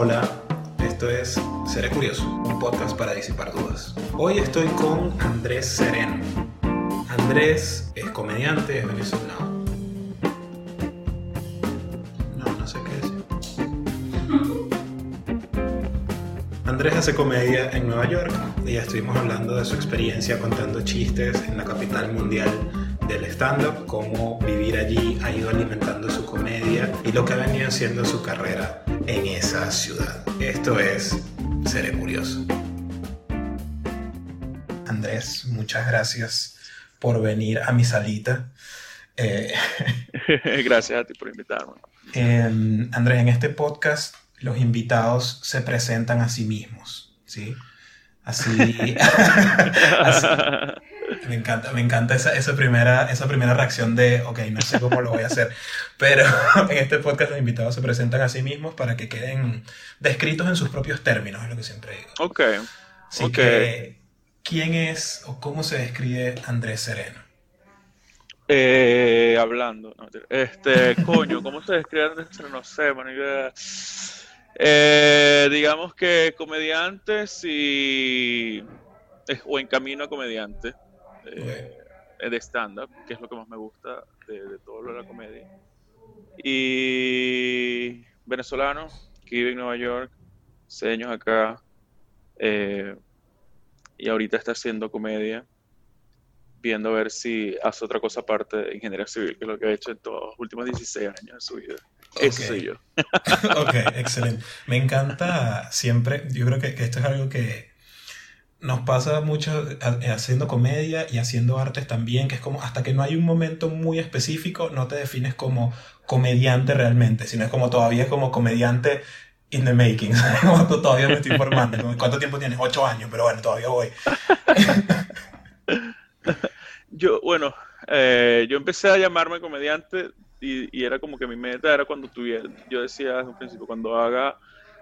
Hola, esto es Seré Curioso, un podcast para disipar dudas. Hoy estoy con Andrés Sereno. Andrés es comediante, es venezolano. No, no sé qué decir. Andrés hace comedia en Nueva York y ya estuvimos hablando de su experiencia contando chistes en la capital mundial del stand-up, cómo vivir allí ha ido alimentando su comedia y lo que ha venido haciendo su carrera en esa ciudad. Esto es Seré Curioso. Andrés, muchas gracias por venir a mi salita. Eh, gracias a ti por invitarme. Andrés, en este podcast los invitados se presentan a sí mismos, ¿sí? Así, así, me encanta, me encanta esa, esa, primera, esa primera reacción de, ok, no sé cómo lo voy a hacer, pero en este podcast los invitados se presentan a sí mismos para que queden descritos en sus propios términos, es lo que siempre digo. Ok. Así que, ¿quién es o cómo se describe Andrés Sereno? Eh, hablando, este, coño, ¿cómo se describe Andrés Sereno? No sé, man, eh, digamos que comediantes y o en camino a comediante eh, de stand-up, que es lo que más me gusta de, todo lo de la comedia. Y venezolano, que vive en Nueva York, seis años acá, eh, y ahorita está haciendo comedia, viendo a ver si hace otra cosa aparte de ingeniería civil, que es lo que ha hecho en todos los últimos 16 años de su vida. Eso soy yo. ok, excelente. Me encanta siempre, yo creo que esto es algo que nos pasa mucho eh, haciendo comedia y haciendo artes también, que es como hasta que no hay un momento muy específico, no te defines como comediante realmente, sino es como todavía como comediante in the making. todavía me estoy formando. ¿Cuánto tiempo tienes? Ocho años, pero bueno, todavía voy. yo, bueno, eh, yo empecé a llamarme comediante y, y, era como que mi meta era cuando tuviera, yo decía desde un principio, cuando haga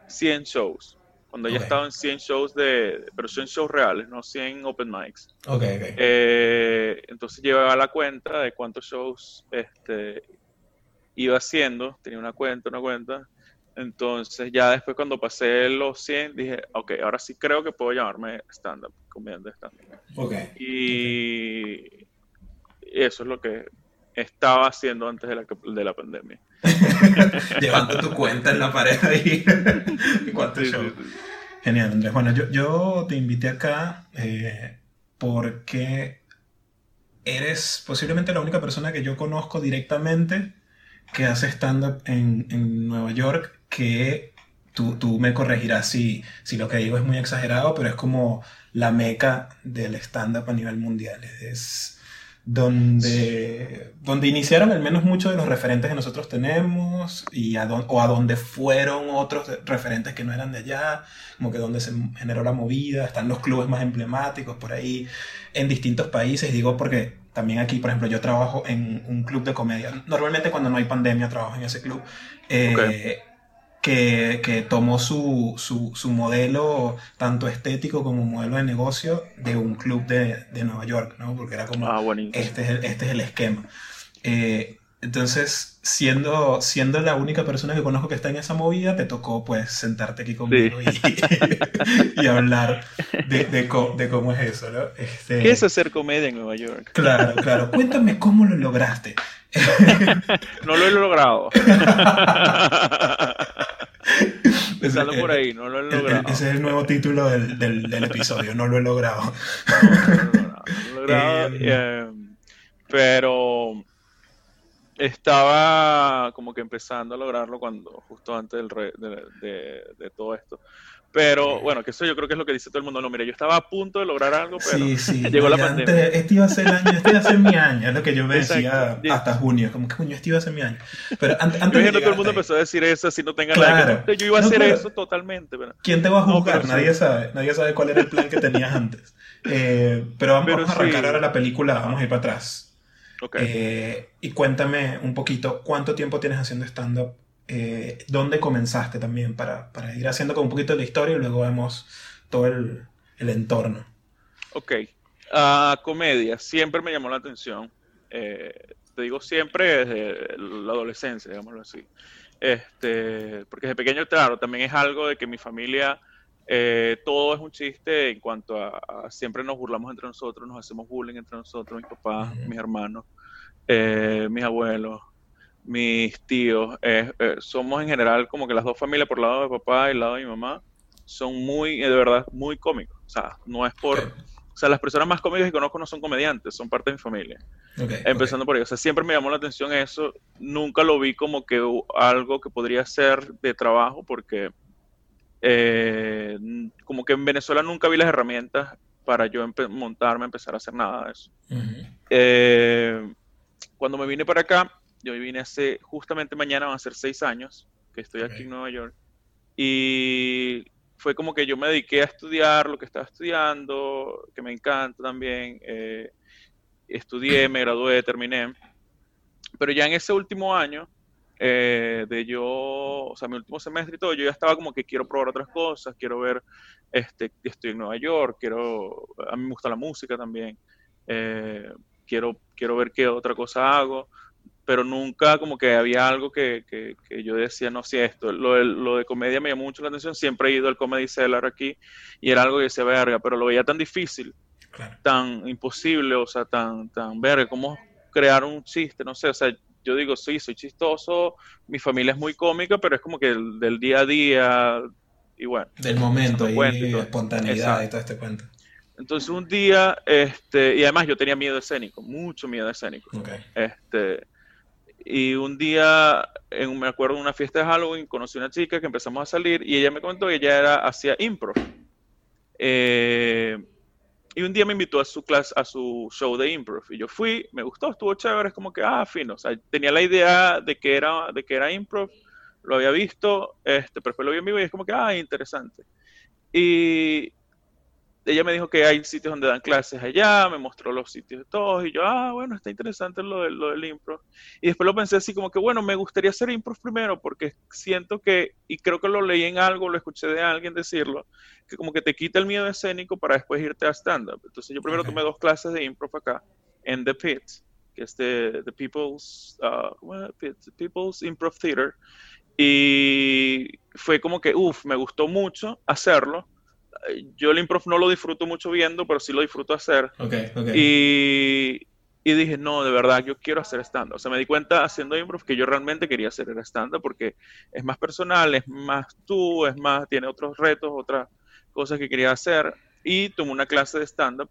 100 shows cuando ya estaba en 100 shows de, pero 100 shows reales, no 100 open mics. Okay, eh, entonces llevaba la cuenta de cuántos shows este, iba haciendo, tenía una cuenta, una cuenta. Entonces ya después cuando pasé los 100 dije, ok, ahora sí creo que puedo llamarme stand-up, comediante stand-up. Okay. Y eso es lo que estaba haciendo antes de la, de la pandemia. Llevando tu cuenta en la pared ahí. ¿Cuántos shows? Genial, Andrés. Bueno, yo, yo te invité acá eh, porque eres posiblemente la única persona que yo conozco directamente que hace stand-up en, en, Nueva York que tú, tú, me corregirás si, si lo que digo es muy exagerado, pero es como la meca del stand-up a nivel mundial. Es, donde, donde iniciaron al menos muchos de los referentes que nosotros tenemos y a o a donde fueron otros referentes que no eran de allá, como que donde se generó la movida, están los clubes más emblemáticos por ahí en distintos países, digo porque también aquí, por ejemplo, yo trabajo en un club de comedia, normalmente cuando no hay pandemia trabajo en ese club. Eh, que, tomó su, su, modelo tanto estético como modelo de negocio de un club de, de Nueva York, ¿no? Porque era como, ah, este, es el, este es el esquema. Eh, entonces, siendo, siendo la única persona que conozco que está en esa movida, te tocó pues sentarte aquí conmigo y, y, hablar de, de, cómo es eso, ¿no? Este, ¿Qué es hacer comedia en Nueva York? Claro, claro. Cuéntame cómo lo lograste. no lo he logrado. Empezando por ahí, no lo he logrado. ese es el nuevo título del, del, episodio, no lo he logrado. No, lo he logrado. Eh, eh, pero estaba como que empezando a lograrlo cuando justo antes del de, de, todo esto. Pero bueno, que eso yo creo que es lo que dice todo el mundo. No, mira, yo estaba a punto de lograr algo, pero llegó la pandemia. este iba a ser el año, este iba a ser mi año, es lo que yo me decía hasta junio, como que junio este iba a ser mi año. Pero antes, antes yo todo el mundo empezó a decir eso, si no tengan claro. Yo iba a hacer eso totalmente. ¿Quién te va a juzgar? nadie sabe, nadie sabe cuál era el plan que tenías antes. Eh, pero vamos, a arrancar ahora la película, vamos a ir para atrás. Okay. Eh, y cuéntame un poquito, ¿cuánto tiempo tienes haciendo stand-up eh, dónde comenzaste también, para, para, ir haciendo como un poquito de la historia y luego vemos todo el, el entorno. Ok. Uh, comedia, siempre me llamó la atención. Eh, te digo siempre desde la adolescencia, digámoslo así. Este, porque de pequeño, claro, también es algo de que mi familia, eh, todo es un chiste en cuanto a, siempre nos burlamos entre nosotros, nos hacemos bullying entre nosotros, mis papás, mis hermanos, eh, mis abuelos, mis tíos. Eh, somos en general como que las dos familias, por el lado de papá y el lado de mi mamá, son muy, de verdad, muy cómicos. O sea, no es por... O sea, las personas más cómicas que conozco no son comediantes, son parte de mi familia. Empezando por ahí. O sea, siempre me llamó la atención eso. Nunca lo vi como que algo que podría ser de trabajo, porque eh, como que en Venezuela nunca vi las herramientas para yo montarme, empezar a hacer nada de eso. Eh, cuando me vine para acá, yo vine hace, justamente mañana van a ser seis años que estoy aquí en Nueva York. Y fue como que yo me dediqué a estudiar lo que estaba estudiando, que me encanta también. Eh, estudié, me gradué, terminé. Pero ya en ese último año, eh, de yo, o sea, mi último semestre y todo, yo ya estaba como que quiero probar otras cosas, quiero ver, este, estoy en Nueva York, quiero, a mí me gusta la música también, eh, quiero, quiero ver qué otra cosa hago pero nunca como que había algo que, que, yo decía, no sé, esto, lo de, lo de comedia me llamó mucho la atención, siempre he ido al Comedy Cellar aquí y era algo que decía, verga, pero lo veía tan difícil, tan imposible, o sea, tan, tan verga, ¿cómo crear un chiste? No sé, o sea, yo digo, sí, soy chistoso, mi familia es muy cómica, pero es como que del día a día, y bueno. Del momento, y, espontaneidad y todo este cuento. Entonces un día, este, y además yo tenía miedo escénico, mucho miedo escénico. Este, y un día, en, me acuerdo de una fiesta de Halloween, conocí a una chica que empezamos a salir y ella me comentó que ella era, hacía impro. Eh, y un día me invitó a su clase, a su show de improv. Y yo fui, me gustó, estuvo chévere, es como que, ah, fino. O sea, tenía la idea de que era, de que era improv, lo había visto, este, pero después lo vi en vivo y es como que, ah, interesante. Y, ella me dijo que hay sitios donde dan clases allá, me mostró los sitios de todos y yo, ah, bueno, está interesante lo, de, lo del improv. Y después lo pensé así como que, bueno, me gustaría hacer improv primero porque siento que, y creo que lo leí en algo, lo escuché de alguien decirlo, que como que te quita el miedo escénico para después irte a stand-up. Entonces yo primero tomé dos clases de improv acá, en The Pit, que es de The People's, uh, People's Improv Theater. Y fue como que, uff, me gustó mucho hacerlo yo el improv no lo disfruto mucho viendo, pero sí lo disfruto hacer. Y, y, dije, no, de verdad, yo quiero hacer stand-up. O sea, me di cuenta haciendo improv que yo realmente quería hacer el stand-up porque es más personal, es más tú, es más, tiene otros retos, otras cosas que quería hacer. Y tomé una clase de stand-up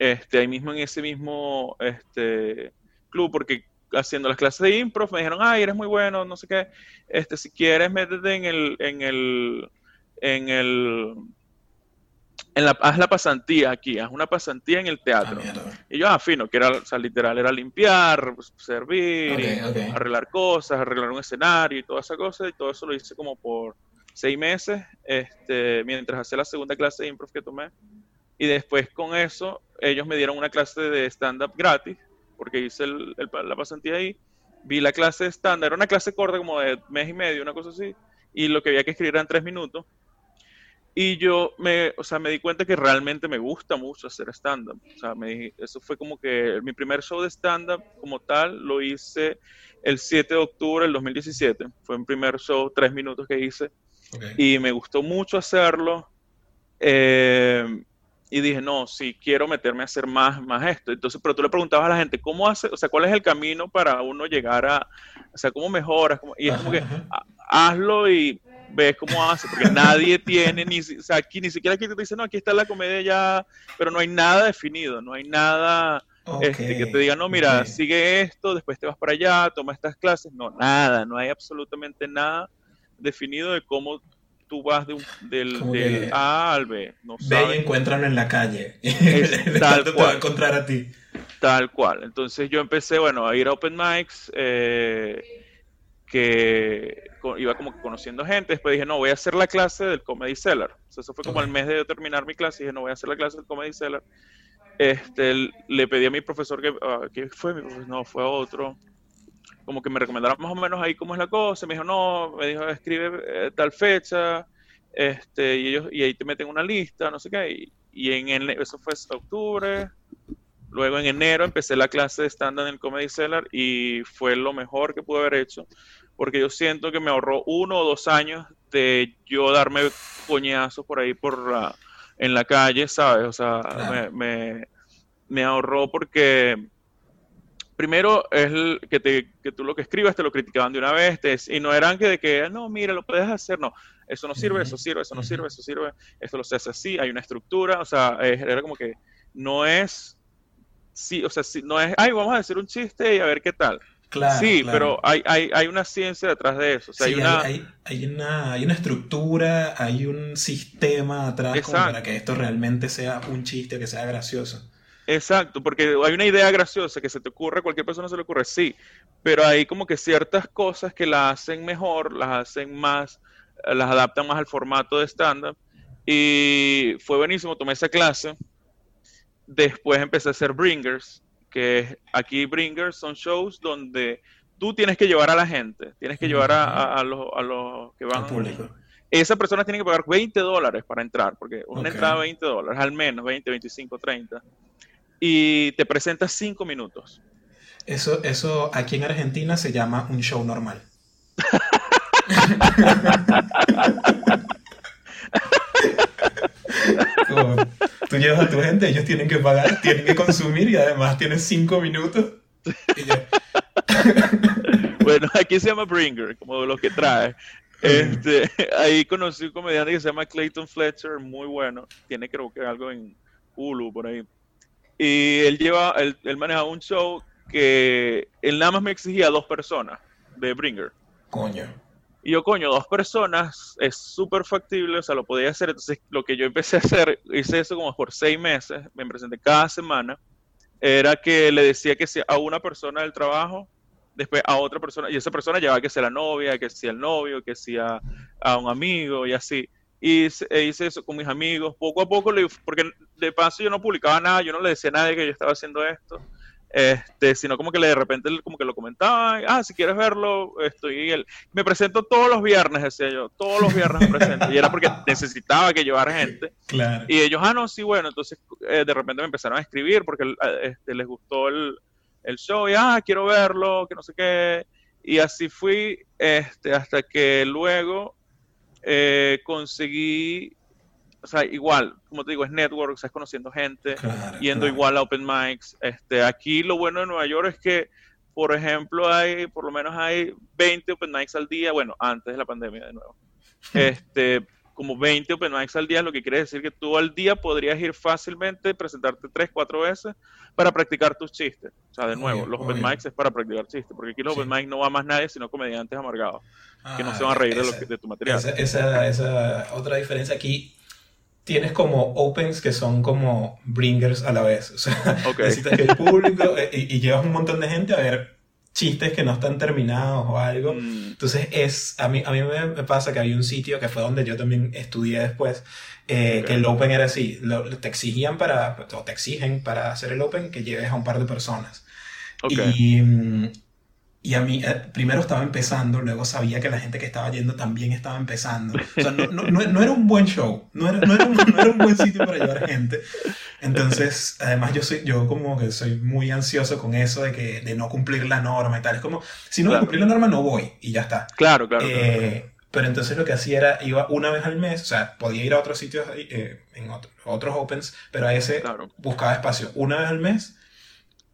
este, ahí mismo en ese mismo este, club, porque haciendo las clases de improv me dijeron, ay, eres muy bueno, no sé qué, este, si quieres métete en el, en el, en el en la, haz la pasantía aquí, haz una pasantía en el teatro. Ah, y yo, ah, fino, que era, o sea, literal, era limpiar, servir, arreglar cosas, arreglar un escenario y toda esa cosa, y todo eso lo hice como por seis meses, este, mientras hacía la segunda clase de improv que tomé. Y después con eso, ellos me dieron una clase de stand-up gratis, porque hice la pasantía ahí. Vi la clase de stand-up, era una clase corta como de mes y medio, una cosa así, y lo que había que escribir eran tres minutos y yo me, o sea, me di cuenta que realmente me gusta mucho hacer stand-up. O sea, me, eso fue como que mi primer show de stand-up como tal lo hice el 7 de octubre del 2017. Fue un primer show, tres minutos que hice. Y me gustó mucho hacerlo. Eh, y dije, no, sí, quiero meterme a hacer más, más esto. Entonces, pero tú le preguntabas a la gente, ¿cómo hace? O sea, ¿cuál es el camino para uno llegar a, o sea, cómo mejoras? y es como que, hazlo y ves cómo hace, porque nadie tiene, ni, o sea, aquí ni siquiera aquí te dice, no, aquí está la comedia ya, pero no hay nada definido, no hay nada este, que te diga, no, mira, sigue esto, después te vas para allá, toma estas clases, no, nada, no hay absolutamente nada definido de cómo tú vas de del, A al B. No Ve y encuentran en la calle. tal cual. Te va a encontrar a ti. Tal cual. Entonces yo empecé, bueno, a ir a open mics, eh, que iba como que conociendo gente. Después dije, no, voy a hacer la clase del Comedy Cellar. eso fue como el mes de terminar mi clase. Y dije, no, voy a hacer la clase del Comedy Cellar. Este, le pedí a mi profesor que, uh, ¿qué fue mi profesor? No, fue otro. Como que me recomendara más o menos ahí cómo es la cosa. Me dijo, no, me dijo, escribe eh, tal fecha. Este, y ellos, y ahí te meten una lista, no sé qué. Y, en el, eso fue octubre. Luego en enero empecé la clase de stand en el Comedy Cellar y fue lo mejor que pude haber hecho porque yo siento que me ahorró uno o dos años de yo darme coñazos por ahí por la, en la calle, ¿sabes? O sea, me, me, ahorró porque primero es que, te, que tú lo que escribas te lo criticaban de una vez y no eran que de que, no, mira, lo puedes hacer, no, eso no sirve, eso sirve, eso no sirve, eso sirve, esto lo se hace así, hay una estructura, o sea, era como que no es, sí, o sea, sí, no es, ay, vamos a decir un chiste y a ver qué tal sí, pero hay, hay, hay, una ciencia detrás de eso. hay, una... Hay, una, hay una estructura, hay un sistema atrás para que esto realmente sea un chiste, que sea gracioso. Exacto, porque hay una idea graciosa que se te ocurre, a cualquier persona se le ocurre, sí, pero hay como que ciertas cosas que la hacen mejor, las hacen más, las adaptan más al formato de stand-up. Y fue buenísimo, tomé esa clase. Después empecé a hacer bringers, que aquí Bringers son shows donde tú tienes que llevar a la gente, tienes que llevar a, los, que van. público. Esa persona tiene que pagar 20 dólares para entrar, porque una entrada de 20 dólares, al menos 20, 25, 30. Y te presentas 5 minutos. Eso, eso aquí en Argentina se llama un show normal. tú llevas a tu gente, ellos tienen que pagar, tienen que consumir y además tienes cinco minutos. bueno, aquí se llama Bringer, como lo que trae. Este, ahí conocí un comediante que se llama Clayton Fletcher, muy bueno. Tiene creo que algo en Hulu por ahí. Y él lleva, él, él manejaba un show que él nada más me exigía dos personas de Bringer. Coño. Y yo, coño, dos personas es súper factible, o sea, lo podía hacer. Entonces, lo que yo empecé a hacer, hice eso como por seis meses, me presenté cada semana, era que le decía que si a una persona del trabajo, después a otra persona, y esa persona llevaba que sea la novia, que sea el novio, que sea a un amigo y así. Y e hice eso con mis amigos, poco a poco, porque de paso yo no publicaba nada, yo no le decía a nadie que yo estaba haciendo esto este, sino como que de repente como que lo comentaba, ah, si quieres verlo, estoy él. Me presento todos los viernes, decía yo, todos los viernes me presento, y era porque necesitaba que llevara gente. Claro. Y ellos, ah, no, sí, bueno, entonces eh, de repente me empezaron a escribir porque eh, este, les gustó el, el, show, y ah, quiero verlo, que no sé qué. Y así fui este, hasta que luego eh, conseguí o sea, igual, como te digo, es network, estás conociendo gente, yendo igual a open mics. Este, aquí lo bueno de Nueva York es que, por ejemplo, hay, por lo menos hay 20 open mics al día, bueno, antes de la pandemia de nuevo. Este, como 20 open mics al día, lo que quiere decir que tú al día podrías ir fácilmente, presentarte 3, 4 veces para practicar tus chistes. O sea, de nuevo, los open mics es para practicar chistes, porque aquí los open mics no va más nadie sino comediantes amargados, que no se van a reír de, de, tu material. Esa, esa, esa otra diferencia aquí tienes como opens que son como bringers a la vez. O sea, necesitas que el público eh, y, llevas un montón de gente a ver chistes que no están terminados o algo. Mm. Entonces es, a mí, a mí me pasa que hay un sitio que fue donde yo también estudié después, eh, que el open era así, te exigían para, o te exigen para hacer el open que lleves a un par de personas. Y, mm, y a mí, eh, primero estaba empezando, luego sabía que la gente que estaba yendo también estaba empezando. O sea, no, no, no, era un buen show, no era, era un, no, era un, buen sitio para llevar gente. Entonces, además yo soy, yo como que soy muy ansioso con eso de que, de no cumplir la norma y tal. Es como, si no cumplir la norma no voy y ya está. Claro, claro, eh, Pero entonces lo que hacía era, iba una vez al mes, o sea, podía ir a otros sitios, eh, en otros opens, pero a ese buscaba espacio una vez al mes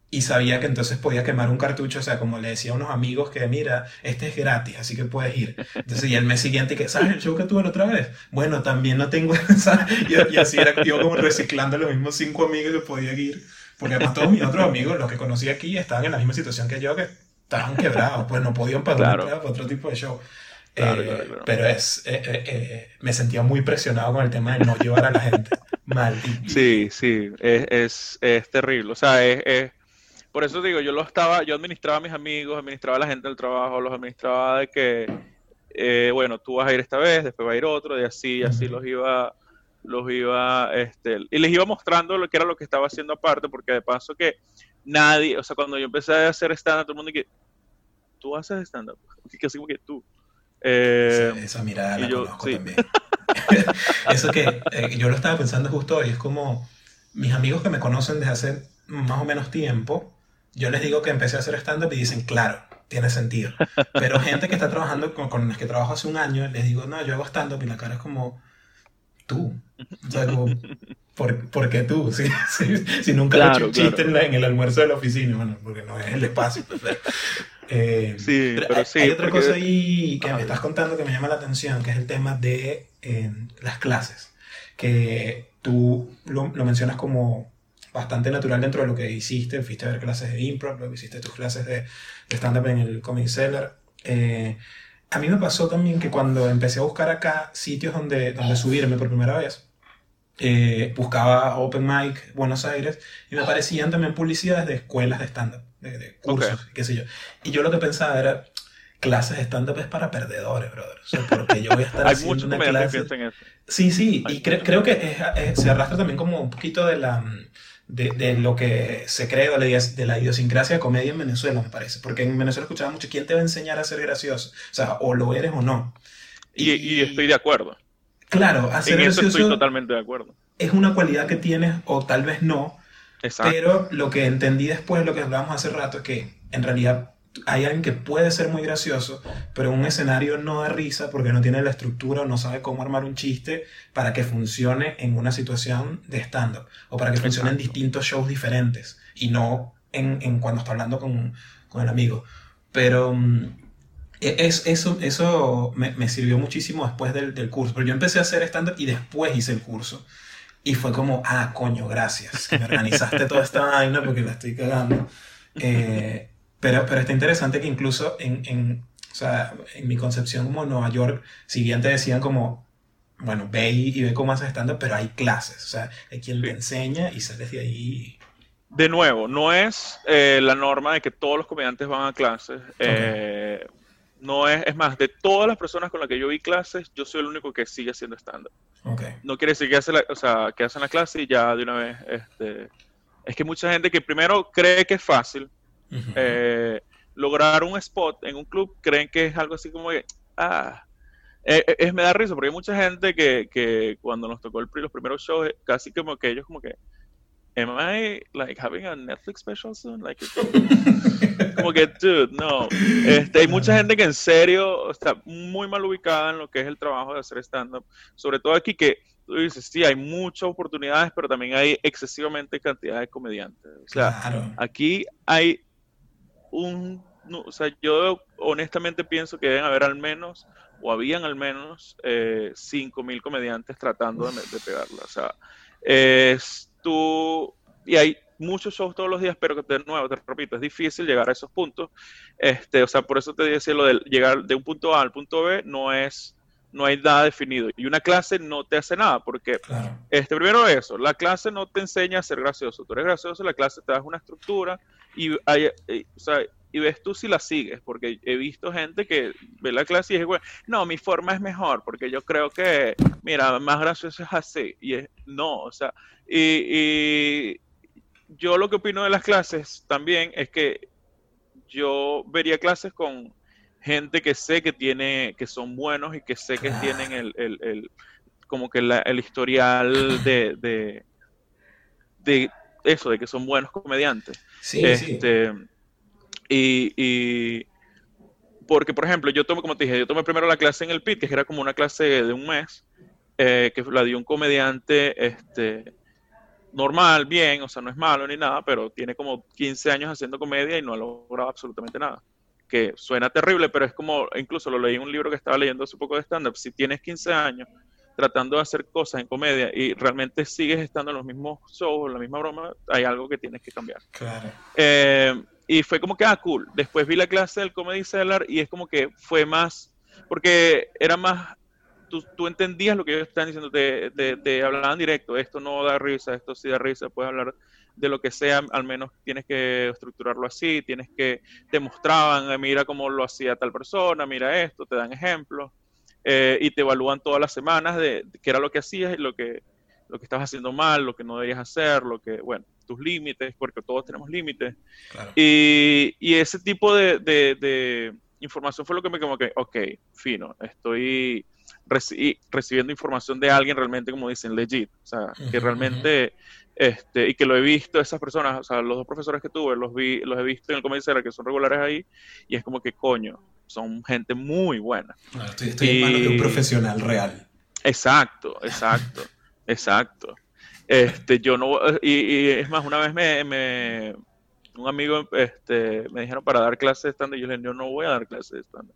y sabía que entonces podía quemar un cartucho, o sea, como le decía a unos amigos que, mira, este es gratis, así que puedes ir. Entonces, y el mes siguiente, que, ¿sabes el show que tuve la otra vez? Bueno, también no tengo, Y, y, así era, yo como reciclando los mismos cinco amigos que podía ir. Porque además todos mis otros amigos, los que conocí aquí, estaban en la misma situación que yo, que estaban quebrados, pues no podían pagar para otro tipo de show. Eh, pero es, eh, eh, me sentía muy presionado con el tema de no llevar a la gente. Mal. Sí, sí, es, es, es terrible. O sea, es por eso digo, yo lo estaba, yo administraba a mis amigos, administraba a la gente del trabajo, los administraba de que, eh, bueno, tú vas a ir esta vez, después va a ir otro, y así, así los iba, los iba, este, y les iba mostrando lo que era lo que estaba haciendo aparte, porque de paso que nadie, o sea, cuando yo empecé a hacer stand-up, todo el mundo que, tú haces stand-up, así como que tú. Eh, esa, mirada la conozco también. Eso que eh, yo lo estaba pensando justo hoy, es como mis amigos que me conocen desde hace más o menos tiempo, yo les digo que empecé a hacer stand-up y dicen, claro, tiene sentido. Pero gente que está trabajando con, con los que trabajo hace un año, les digo, no, yo hago stand-up y la cara es como, tú. O sea, como, ¿por, qué tú? Si, si, nunca he hecho chiste en, en, el almuerzo de la oficina, bueno, porque no es el espacio. Pues, eh, sí, pero, sí. Hay otra cosa ahí que me estás contando que me llama la atención, que es el tema de eh, las clases. Que tú lo, lo mencionas como bastante natural dentro de lo que hiciste, fuiste a ver clases de improv, lo que hiciste tus clases de, stand-up en el Comic Cellar. Eh, a mí me pasó también que cuando empecé a buscar acá sitios donde, donde subirme por primera vez, eh, buscaba Open Mic Buenos Aires y me aparecían también publicidades de escuelas de stand-up, de, cursos, qué sé yo. Y yo lo que pensaba era, clases de stand-up es para perdedores, brother. O sea, porque yo voy a estar Hay haciendo una clase... En eso. Sí, sí, y creo que se arrastra también como un poquito de la de, de, lo que se cree de la, de la idiosincrasia de comedia en Venezuela, me parece. Porque en Venezuela escuchaba mucho, ¿quién te va a enseñar a ser gracioso? O sea, o lo eres o no. Y, y, estoy de acuerdo. Claro, hacer en eso estoy totalmente de acuerdo. Es una cualidad que tienes, o tal vez no. Exacto. Pero lo que entendí después, lo que hablábamos hace rato, es que en realidad hay alguien que puede ser muy gracioso, pero un escenario no da risa porque no tiene la estructura o no sabe cómo armar un chiste para que funcione en una situación de stand-up o para que funcione en distintos shows diferentes y no en, en cuando está hablando con, con el amigo. Pero mm, e, es, eso, eso me, me, sirvió muchísimo después del, del curso. Pero yo empecé a hacer stand-up y después hice el curso. Y fue como, ah, coño, gracias, que me organizaste toda esta vaina porque la estoy cagando. Eh, pero, pero está interesante que incluso en, en, o sea, en mi concepción como Nueva York, si bien te decían como, bueno, ve y, ve cómo haces estando, pero hay clases, o sea, hay quien te enseña y sales de ahí. De nuevo, no es eh, la norma de que todos los comediantes van a clases. Eh, no es, es más, de todas las personas con las que yo vi clases, yo soy el único que sigue haciendo stand Okay. No quiere decir que, hace la, o sea, que hacen la clase y ya de una vez, este, es que mucha gente que primero cree que es fácil, eh, lograr un spot en un club, creen que es algo así como que, ah, eh, eh, es, me da risa, porque hay mucha gente que, que cuando nos tocó el, los primeros shows, casi como que ellos como que, am I like having a Netflix special soon? Like, como que, dude, no. Este, hay mucha gente que en serio está muy mal ubicada en lo que es el trabajo de hacer stand-up. Sobre todo aquí que tú dices, sí, hay muchas oportunidades, pero también hay excesivamente cantidad de comediantes. O sea, aquí hay un, o sea, yo honestamente pienso que deben haber al menos, o habían al menos, eh, 5.000 comediantes tratando de, pegarla. O sea, es tú, y hay muchos shows todos los días, pero de nuevo, te repito, es difícil llegar a esos puntos. Este, o sea, por eso te decía lo de llegar de un punto A al punto B no es no hay nada definido. Y una clase no te hace nada, porque este, primero eso, la clase no te enseña a ser gracioso. Tú eres gracioso, la clase te da una estructura y, hay, y, o sea, y ves tú si la sigues, porque he visto gente que ve la clase y dice, bueno, no, mi forma es mejor, porque yo creo que, mira, más gracioso es así. Y es, no, o sea, y, y yo lo que opino de las clases también es que yo vería clases con gente que sé que tiene, que son buenos y que sé que tienen el, el, el, como que el historial de, de, eso, de que son buenos comediantes. Sí, este, Y, y, porque, por ejemplo, yo tomé, como te dije, yo tomé primero la clase en el PIT, que era como una clase de un mes, eh, que la dio un comediante este, normal, bien, o sea, no es malo ni nada, pero tiene como 15 años haciendo comedia y no ha logrado absolutamente nada que suena terrible, pero es como, incluso lo leí en un libro que estaba leyendo hace poco de stand-up, si tienes 15 años tratando de hacer cosas en comedia y realmente sigues estando en los mismos shows, en la misma broma, hay algo que tienes que cambiar. Claro. Eh, y fue como que, ah, cool. Después vi la clase del Comedy Cellar y es como que fue más, porque era más, tú, tú entendías lo que ellos estaban diciendo, te, te, hablaban directo, esto no da risa, esto sí da risa, puedes hablar de lo que sea, al menos tienes que estructurarlo así, tienes que, te mostraban, eh, mira cómo lo hacía tal persona, mira esto, te dan ejemplos, eh, y te evalúan todas las semanas de, qué era lo que hacías y lo que, lo que estabas haciendo mal, lo que no deberías hacer, lo que, bueno, tus límites, porque todos tenemos límites. Y, y, ese tipo de, de, información fue lo que me como que, ok, fino, estoy recibiendo información de alguien realmente, como dicen, legit, o sea, que realmente, este, y que lo he visto, esas personas, o sea, los dos profesores que tuve, los vi, los he visto en el Comedy que son regulares ahí, y es como que, coño, son gente muy buena. estoy, estoy en manos de un profesional real. Exacto, exacto, exacto. Este, yo no, y, es más, una vez me, me, un amigo este, me dijeron para dar clases de stand y yo le dije, yo no voy a dar clases de stand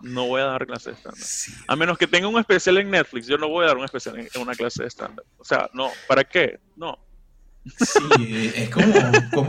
no voy a dar clases de stand A menos que tenga un especial en Netflix, yo no voy a dar un especial en, una clase de stand O sea, no, ¿para qué? No. Sí, es como,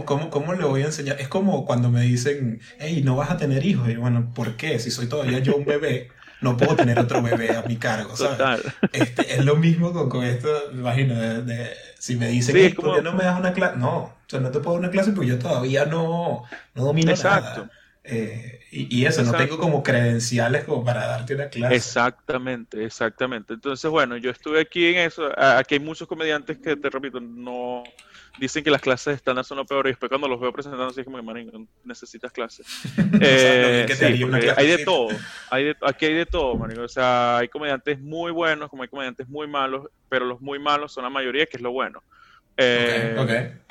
¿cómo, cómo, le voy a enseñar? Es como cuando me dicen, hey, no vas a tener hijos. Y bueno, ¿por qué? Si soy todavía yo un bebé, no puedo tener otro bebé a mi cargo, ¿sabes? Este, es lo mismo con, con esto, me imagino, de, si me dicen, sí, ¿por qué no me das una clase? No, sea, no te puedo dar una clase porque yo todavía no, no domino Exacto. nada. Eh, y, eso, no tengo como credenciales como para darte una clase. Exactamente, exactamente. Entonces, bueno, yo estuve aquí en eso. Aquí hay muchos comediantes que, te repito, no dicen que las clases estándar son lo peor y después cuando los veo presentando así como que, necesitas clases. eh, hay de todo, hay de, aquí hay de todo, O sea, hay comediantes muy buenos como hay comediantes muy malos, pero los muy malos son la mayoría, que es lo bueno. Eh, okay,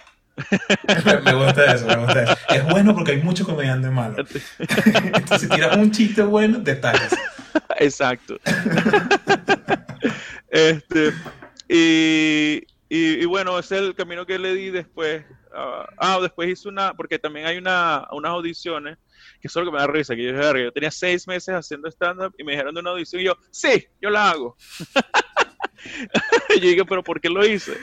me gusta eso, me gusta eso. Es bueno porque hay muchos comediantes malos. Entonces, si tiras un chiste bueno, te Exacto. este, y, y, bueno, ese es el camino que le di después. ah, ah después hice una, porque también hay una, unas audiciones, que es lo que me da risa, que yo, yo tenía seis meses haciendo stand-up y me dijeron de una audición y yo, sí, yo la hago. yo dije, pero ¿por qué lo hice?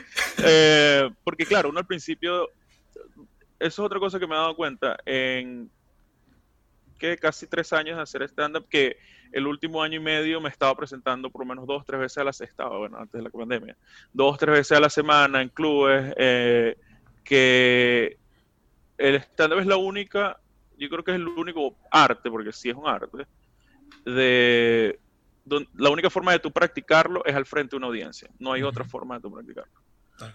Eh, porque claro, uno al principio, eso es otra cosa que me he dado cuenta, en que casi tres años de hacer stand-up, que el último año y medio me estaba presentando por lo menos dos, tres veces a la semana, bueno, antes de la pandemia, dos, tres veces a la semana en clubes, eh, que el stand-up es la única, yo creo que es el único arte, porque sí es un arte, de la única forma de tú practicarlo es al frente de una audiencia. No hay otra forma de tú practicarlo.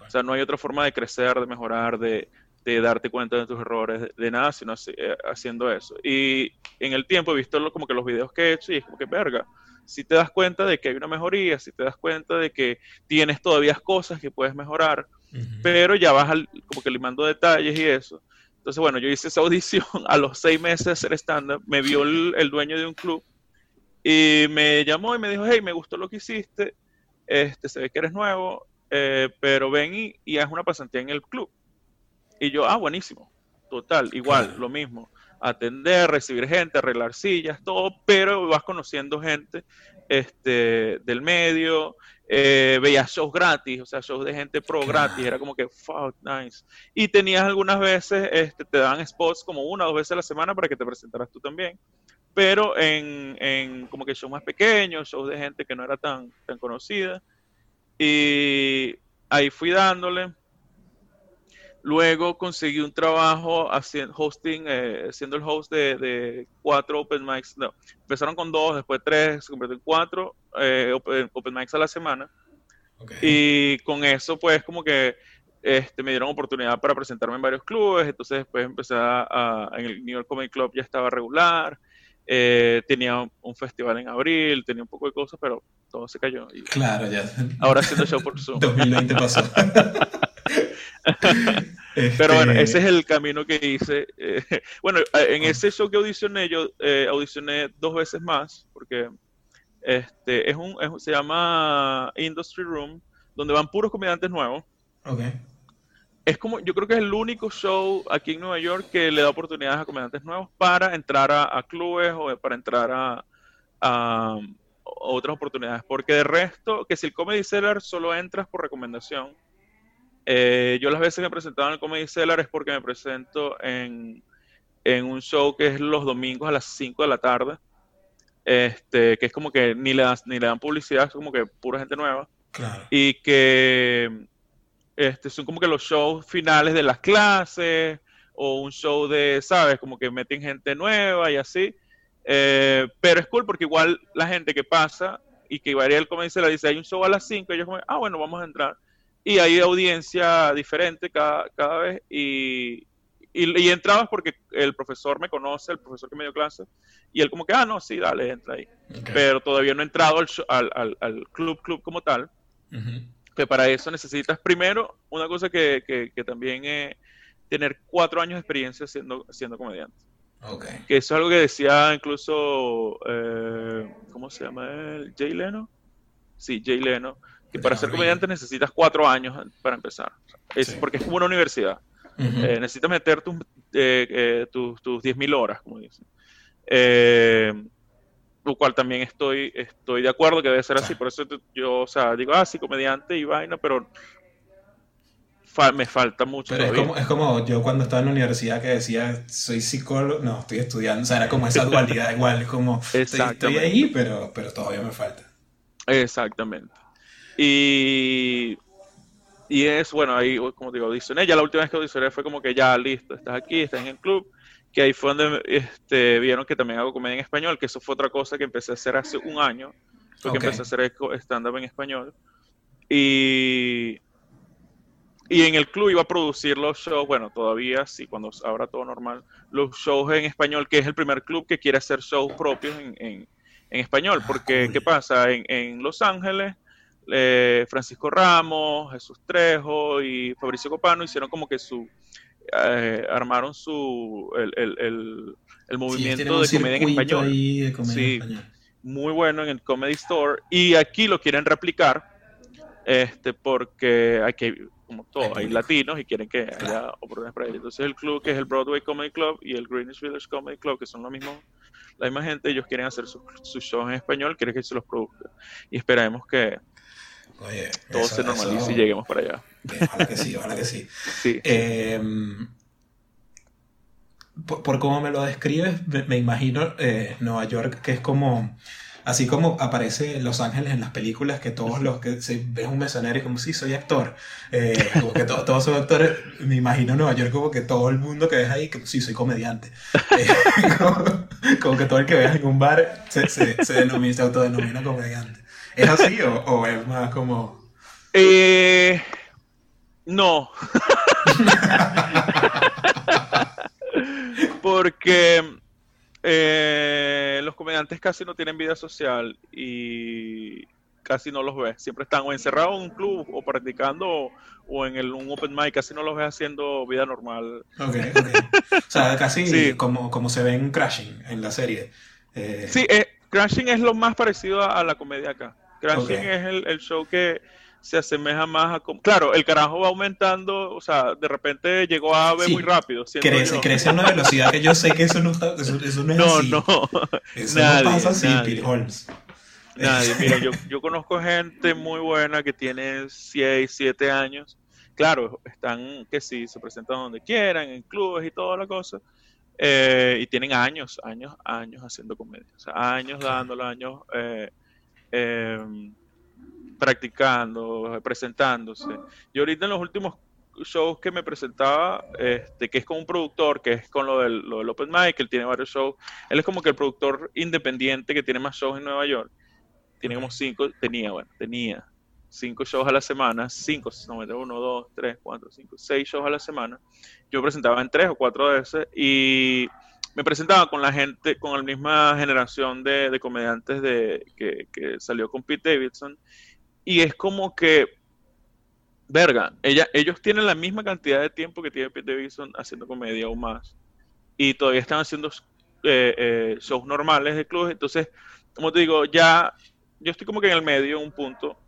O sea, no hay otra forma de crecer, de mejorar, de, darte cuenta de tus errores, de, nada, sino eh, haciendo eso. Y en el tiempo he visto como que los videos que he hecho y es como que, verga, si te das cuenta de que hay una mejoría, si te das cuenta de que tienes todavía cosas que puedes mejorar, pero ya vas como que limando detalles y eso. Entonces, bueno, yo hice esa audición a los seis meses de hacer stand-up, me vio el dueño de un club y me llamó y me dijo, hey, me gustó lo que hiciste, este, se ve que eres nuevo, eh, pero ven y, y, haz una pasantía en el club. Y yo, ah, buenísimo, total, igual, lo mismo. Atender, recibir gente, arreglar sillas, todo, pero vas conociendo gente este, del medio, eh, veías shows gratis, o sea, shows de gente pro gratis, era como que, fuck, nice. Y tenías algunas veces, este, te daban spots como una o dos veces a la semana para que te presentaras tú también pero en, en como que shows más pequeños, shows de gente que no era tan, tan conocida. Y ahí fui dándole. Luego conseguí un trabajo haciendo hosting, eh, siendo el host de, de, cuatro open mics. No, empezaron con dos, después tres, se convirtió en cuatro eh, open, mics a la semana. Y con eso, pues, como que este, me dieron oportunidad para presentarme en varios clubes. Entonces, después empecé a, en el New York Comedy Club ya estaba regular. Eh, tenía un festival en abril, tenía un poco de cosas, pero todo se cayó. claro, ya. Ahora haciendo show por Zoom. 2020 pasó. Pero bueno, ese es el camino que hice. Eh, bueno, en ese show que audicioné, yo eh, audicioné dos veces más, porque este es un, se llama Industry Room, donde van puros comediantes nuevos. Okay es como, yo creo que es el único show aquí en Nueva York que le da oportunidades a comediantes nuevos para entrar a, clubes o para entrar a, otras oportunidades. Porque de resto, que si el Comedy Cellar solo entras por recomendación, eh, yo las veces que me presentado en el Comedy Cellar es porque me presento en, un show que es los domingos a las 5 de la tarde, este, que es como que ni le, dan, ni le dan publicidad, es como que pura gente nueva. Y que este, son como que los shows finales de las clases o un show de, ¿sabes? Como que meten gente nueva y así. Eh, pero es cool porque igual la gente que pasa y que varía el dice le dice, hay un show a las 5, ellos como, ah, bueno, vamos a entrar. Y hay audiencia diferente cada, cada vez y y, entrabas porque el profesor me conoce, el profesor que me dio clase, y él como que, ah, no, sí, dale, entra ahí. Pero todavía no he entrado al, al, club, club como tal, que para eso necesitas primero una cosa que, que, también es tener cuatro años de experiencia siendo, siendo comediante. Que eso es algo que decía incluso, eh, ¿cómo se llama él? ¿Jay Leno? Sí, Jay Leno. Que para ser comediante necesitas cuatro años para empezar. Es, Porque es como una universidad. Eh, necesitas meter tus, eh, eh tus, tus 10.000 horas, como dicen. Lo cual también estoy, estoy de acuerdo que debe ser así. Por eso yo, o sea, digo, ah, sí, comediante y vaina, pero me falta mucho. Pero es como, es como, yo cuando estaba en la universidad que decía, soy psicólogo, no, estoy estudiando, o sea, era como esa dualidad igual, es como, estoy, ahí, pero, pero todavía me falta. Exactamente. Y y es, bueno, ahí, como digo, audicioné. Ya la última vez que audicioné fue como que ya, listo, estás aquí, estás en el club. Que ahí fue donde este, vieron que también hago comedia en español, que eso fue otra cosa que empecé a hacer hace un año. Fue que empecé a hacer stand-up en español. Y, y en el club iba a producir los shows, bueno, todavía sí, cuando abra todo normal, los shows en español, que es el primer club que quiere hacer shows propios en, en, en español. Ah, porque, ¿qué pasa? En, en Los Ángeles eh, Francisco Ramos, Jesús Trejo y Fabricio Copano hicieron como que su eh, armaron su el, el, el, movimiento de comedia en español. sí, muy bueno en el Comedy Store y aquí lo quieren replicar este porque hay como todo, hay latinos y quieren que haya oportunidades para ellos. Entonces el club que es el Broadway Comedy Club y el Greenwich Village Comedy Club, que son lo mismo, la misma gente, ellos quieren hacer sus su shows en español, quieren que se los produzca. Y esperemos que, Oye, todo se normalice y lleguemos para allá. Ojalá que sí, ojalá que sí. Em, por, cómo me lo describes, me, imagino eh, Nueva York, que es como, así como aparece Los Ángeles en las películas, que todos los que se ven un mesonero y como, sí, soy actor, eh, como que todos son actores, me imagino Nueva York como que todo el mundo que ves ahí, que sí, soy comediante. Eh, como, que todo el que veas en un bar se, se, se, denomina, se autodenomina comediante. ¿Es así o, es más como.? Eh, no. Porque eh, los comediantes casi no tienen vida social y casi no los ves. Siempre están o encerrados en un club o practicando o, en el, un open mic. Casi no los ves haciendo vida normal. Ok, ok. O sea, casi como, como se ve en Crashing en la serie. Eh, sí, eh, Crashing es lo más parecido a la comedia acá. Crashing es el, show que se asemeja más a como... Claro, el carajo va aumentando, o sea, de repente llegó a B muy rápido. Crece, crece a una velocidad que yo sé que eso no, está, eso, no es no, así. No, Eso no pasa así, nadie. Holmes. Nadie, mira, yo, yo conozco gente muy buena que tiene 6, 7 años. Claro, están que sí, se presentan donde quieran, en clubes y toda la cosa. Eh, y tienen años, años, años haciendo comedia. O sea, años dándolo, años... Eh, Em, practicando, presentándose. Y ahorita en los últimos shows que me presentaba, este, que es con un productor, que es con lo del, lo del Open Mic, él tiene varios shows. Él es como que el productor independiente que tiene más shows en Nueva York. Tiene cinco, tenía, bueno, tenía cinco shows a la semana, cinco, no, uno, dos, tres, cuatro, cinco, seis shows a la semana. Yo presentaba en tres o cuatro veces y me presentaba con la gente, con la misma generación de, comediantes de, que, salió con Pete Davidson, y es como que, verga, ellos tienen la misma cantidad de tiempo que tiene Pete Davidson haciendo comedia o más, y todavía están haciendo eh, eh, shows normales de clubes, entonces, como te digo, ya, yo estoy como que en el medio, un punto,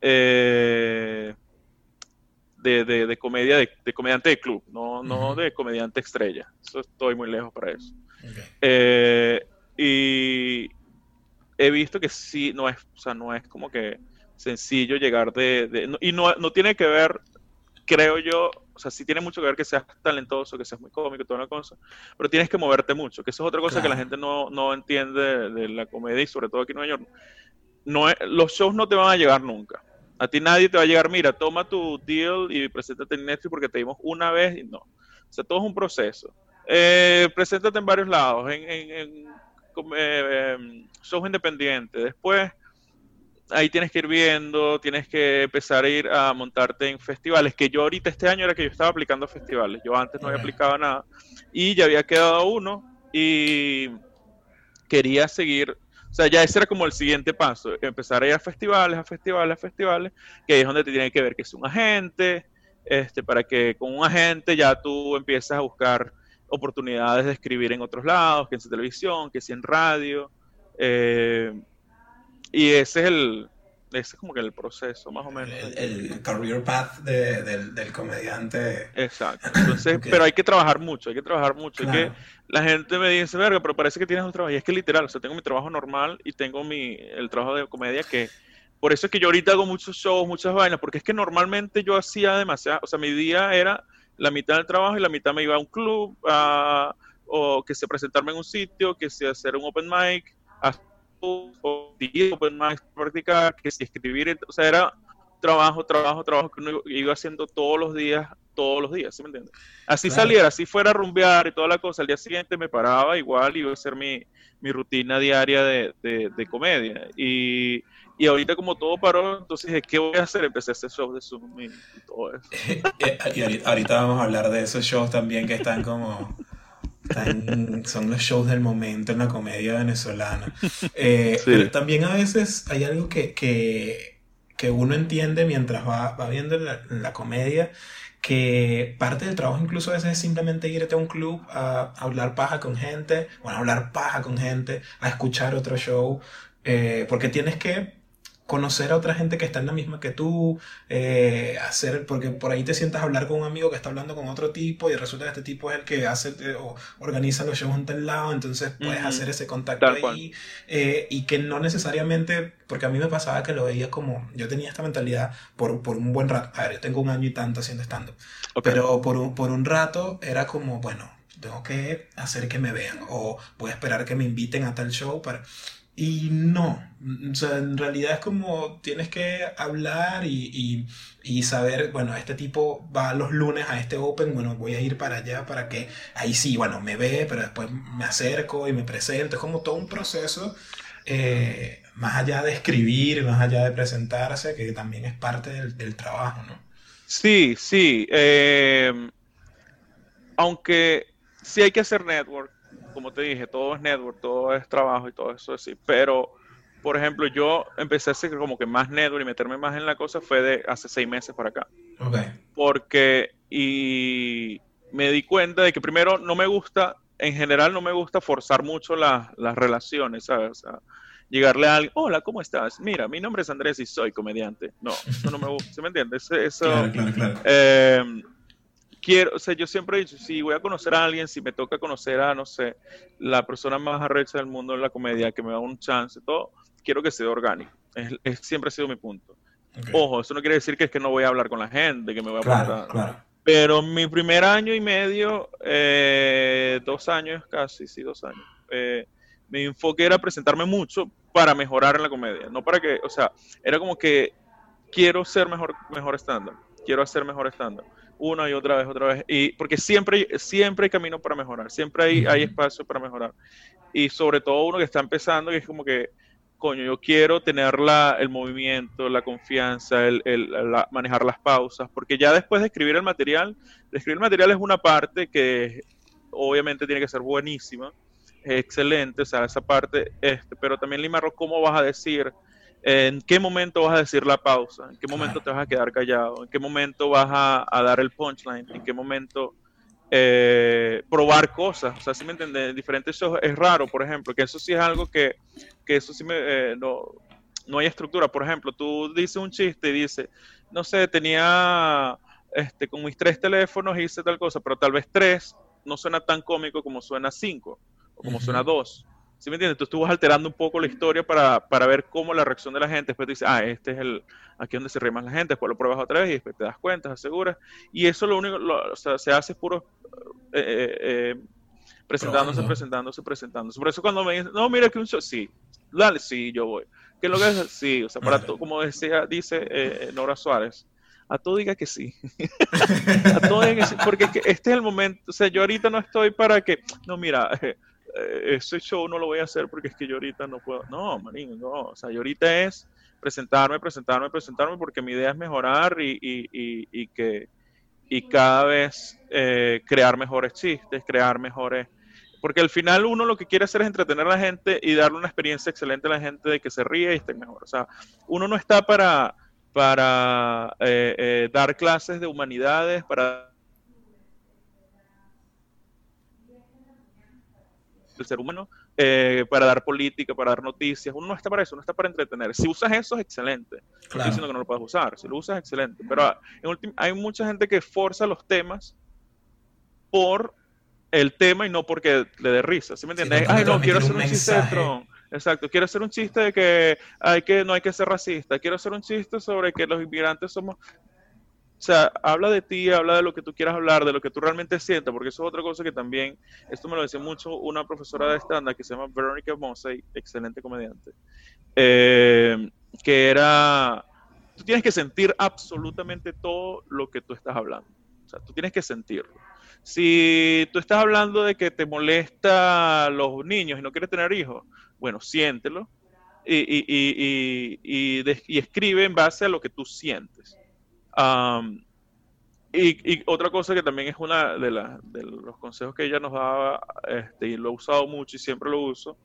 eh, de, de, comedia, de, comediante de club, no, no de comediante estrella. Eso estoy muy lejos para eso. Eh, y he visto que sí, no es, o sea, no es como que sencillo llegar de... y no, no tiene que ver, creo yo, o sea, sí tiene mucho que ver que seas talentoso, que seas muy cómico, toda una cosa, pero tienes que moverte mucho, que eso es otra cosa que la gente no, no entiende de, la comedia y sobre todo aquí en Nueva York. No los shows no te van a llegar nunca. A ti nadie te va a llegar, mira, toma tu deal y preséntate en Netflix porque te dimos una vez y no. O sea, todo es un proceso. Eh, preséntate en varios lados, en, en, en eh, em, shows independientes. Después, ahí tienes que ir viendo, tienes que empezar a ir a montarte en festivales, que yo ahorita este año era que yo estaba aplicando a festivales, yo antes no había aplicado nada y ya había quedado uno y quería seguir, o sea, ya ese era como el siguiente paso, empezar a ir a festivales, a festivales, a festivales, que es donde te tiene que ver que es un agente, este, para que con un agente ya tú empiezas a buscar oportunidades de escribir en otros lados, que en televisión, que si en radio. Eh, y ese es el, ese es como que el proceso, más o menos. El, career path del, comediante. Exacto. Entonces, pero hay que trabajar mucho, hay que trabajar mucho. que la gente me dice, verga, pero parece que tienes un trabajo. Y es que literal, o sea, tengo mi trabajo normal y tengo mi, el trabajo de comedia que... Por eso es que yo ahorita hago muchos shows, muchas vainas, porque es que normalmente yo hacía demasiado, o sea, mi día era la mitad del trabajo y la mitad me iba a un club, o que se presentarme en un sitio, que se hacer un open mic, o open mic practicar, que si escribir, o sea, era trabajo, trabajo, trabajo que uno iba haciendo todos los días, todos los días, ¿sí me entiendes? Así saliera, así fuera a rumbear y toda la cosa, al día siguiente me paraba igual y iba a hacer mi, mi rutina diaria de, de, comedia. Y, y, ahorita como todo paró, entonces, ¿qué voy a hacer? Empecé a hacer shows de Zoom y, todo eso. y ahorita vamos a hablar de esos shows también que están como son los shows del momento en la comedia venezolana. Eh, pero también a veces hay algo que, que, que uno entiende mientras va, va viendo la, comedia, que parte del trabajo incluso a veces es simplemente irte a un club a, hablar paja con gente, bueno, a hablar paja con gente, a escuchar otro show, eh, porque tienes que conocer a otra gente que está en la misma que tú, eh, hacer, porque por ahí te sientas a hablar con un amigo que está hablando con otro tipo y resulta que este tipo es el que hace eh, o organiza los shows en tal lado, entonces puedes hacer ese contacto ahí eh, y que no necesariamente, porque a mí me pasaba que lo veía como, yo tenía esta mentalidad por, por un buen rato, a ver, yo tengo un año y tanto haciendo stand pero por un, por un rato era como, bueno, tengo que hacer que me vean o voy a esperar que me inviten a tal show para... Y no, o sea, en realidad es como tienes que hablar y, saber, bueno, este tipo va los lunes a este Open, bueno, voy a ir para allá para que ahí sí, bueno, me ve, pero después me acerco y me presento. Es como todo un proceso, eh, más allá de escribir, más allá de presentarse, que también es parte del, trabajo, ¿no? Sí, sí. Eh, aunque sí hay que hacer network, como te dije, todo es network, todo es trabajo y todo eso así. Pero, por ejemplo, yo empecé a hacer como que más network y meterme más en la cosa fue de hace seis meses para acá. Porque, y me di cuenta de que primero no me gusta, en general no me gusta forzar mucho las relaciones, ¿sabes? O sea, llegarle a alguien, hola, ¿cómo estás? Mira, mi nombre es Andrés y soy comediante. No, eso no me gusta, ¿se me entiende? Eso, claro, claro, claro. Eh, quiero, o sea, yo siempre he dicho, si voy a conocer a alguien, si me toca conocer a, no sé, la persona más arrecha del mundo en la comedia, que me da un chance, todo, quiero que sea orgánico. Es, siempre ha sido mi punto. Ojo, eso no quiere decir que es que no voy a hablar con la gente, que me voy a claro, claro. Pero mi primer año y medio, eh, dos años casi, sí, dos años, eh, mi enfoque era presentarme mucho para mejorar en la comedia. No para que, o sea, era como que quiero ser mejor, mejor estándar, quiero hacer mejor estándar una y otra vez, otra vez. Y porque siempre, siempre hay camino para mejorar, siempre hay, hay espacio para mejorar. Y sobre todo uno que está empezando y es como que, coño, yo quiero tener la, el movimiento, la confianza, el, el manejar las pausas, porque ya después de escribir el material, de escribir el material es una parte que obviamente tiene que ser buenísima, es excelente, o sea, esa parte, este, pero también Limarro, ¿cómo vas a decir? ¿En qué momento vas a decir la pausa? ¿En qué momento te vas a quedar callado? ¿En qué momento vas a, dar el punchline? ¿En qué momento eh, probar cosas? O sea, si me entiendes, diferentes eso es raro, por ejemplo, que eso sí es algo que, que eso sí me, eh, no, no hay estructura. Por ejemplo, tú dices un chiste y dices, no sé, tenía, este, con mis tres teléfonos hice tal cosa, pero tal vez tres no suena tan cómico como suena cinco o como suena dos. ¿Sí me entiendes? Entonces tú vas alterando un poco la historia para, para ver cómo la reacción de la gente. Después dices, ah, este es el, aquí donde se ríe más la gente. Después lo pruebas otra vez y después te das cuenta, aseguras. Y eso lo único, o sea, se hace puro eh, eh, eh, presentándose, presentándose, presentándose. Por eso cuando me dicen, no, mira que un show, sí, dale, sí, yo voy. ¿Qué es lo que es? Sí, o sea, para como decía, dice Nora Suárez, a todo diga que sí. a todo diga que sí, porque este es el momento, o sea, yo ahorita no estoy para que, no, mira, eh, ese show no lo voy a hacer porque es que yo ahorita no puedo. No, marín, no. O sea, yo ahorita es presentarme, presentarme, presentarme, porque mi idea es mejorar y, y, que y cada vez eh, crear mejores chistes, crear mejores... Porque al final uno lo que quiere hacer es entretener a la gente y darle una experiencia excelente a la gente de que se ríe y esté mejor. O sea, uno no está para, para eh, eh, dar clases de humanidades, para el ser humano, eh, para dar política, para dar noticias. Uno no está para eso, uno está para entretener. Si usas eso es excelente. Claro. diciendo que no lo puedes usar. Si lo usas es excelente. Pero ah, hay mucha gente que forza los temas por el tema y no porque le dé risa. ¿Sí me entiendes? Ay, no, quiero hacer un, chiste de Trump. Exacto, quiero hacer un chiste de que, hay que no hay que ser racista. Quiero hacer un chiste sobre que los inmigrantes somos o sea, habla de ti, habla de lo que tú quieras hablar, de lo que tú realmente sientas, porque eso es otra cosa que también, esto me lo decía mucho una profesora de stand que se llama Veronica Mosey, excelente comediante, eh, que era, tú tienes que sentir absolutamente todo lo que tú estás hablando. O sea, tú tienes que sentirlo. Si tú estás hablando de que te molesta los niños y no quieres tener hijos, bueno, siéntelo y, y, y, y escribe en base a lo que tú sientes y, otra cosa que también es una de, de, los consejos que ella nos daba, este, y lo he usado mucho y siempre lo uso,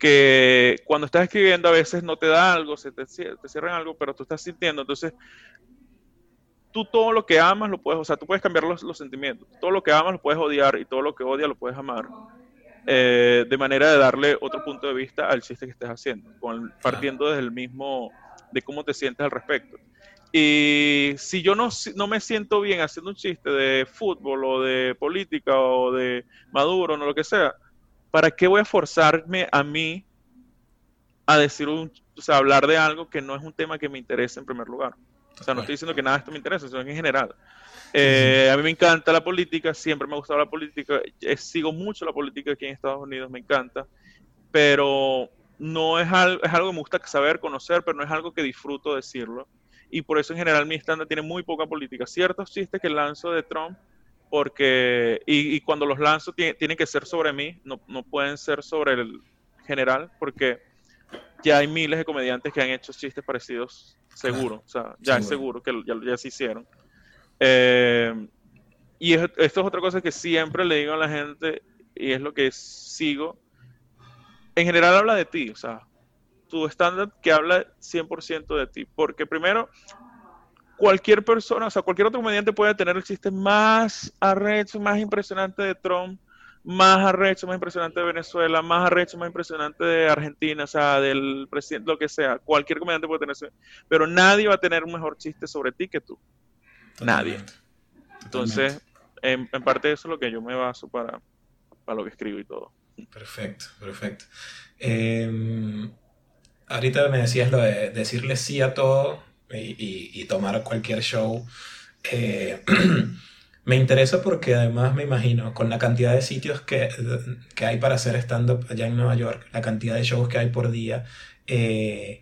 que cuando estás escribiendo a veces no te da algo, se te, cierran algo, pero tú estás sintiendo, entonces tú todo lo que amas lo puedes, o sea, tú puedes cambiar los, sentimientos, todo lo que amas lo puedes odiar y todo lo que odias lo puedes amar. Eh, de manera de darle otro punto de vista al chiste que estés haciendo, partiendo desde el mismo, de cómo te sientes al respecto. Y si yo no, no me siento bien haciendo un chiste de fútbol o de política o de Maduro o lo que sea, ¿para qué voy a forzarme a mí a decir un, o sea, hablar de algo que no es un tema que me interese en primer lugar? O sea, no estoy diciendo que nada de esto me interesa, sino en general. Eh, a mí me encanta la política, siempre me ha gustado la política, eh, sigo mucho la política aquí en Estados Unidos, me encanta, pero no es algo, es algo que me gusta saber, conocer, pero no es algo que disfruto decirlo y por eso en general mi estándar tiene muy poca política. Ciertos chistes que lanzo de Trump, porque, y, cuando los lanzo tienen que ser sobre mí, no, no, pueden ser sobre el general, porque ya hay miles de comediantes que han hecho chistes parecidos, seguro, o sea, ya es seguro que ya, ya se hicieron. Eh, y esto es otra cosa que siempre le digo a la gente, y es lo que sigo. En general habla de ti, o sea, tu estándar que habla 100% de ti. Porque primero, cualquier persona, o sea, cualquier otro comediante puede tener el chiste más arrecho, más impresionante de Trump, más arrecho, más impresionante de Venezuela, más arrecho, más impresionante de Argentina, o sea, del presidente, lo que sea. Cualquier comediante puede tener eso. Pero nadie va a tener un mejor chiste sobre ti que tú. Nadie. Entonces, en, parte eso es lo que yo me baso para, para lo que escribo y todo. Perfecto, perfecto. Eh, ahorita me decías lo de decirle sí a todo y, tomar cualquier show. Eh, me interesa porque además me imagino, con la cantidad de sitios que, hay para hacer stand-up allá en Nueva York, la cantidad de shows que hay por día, eh,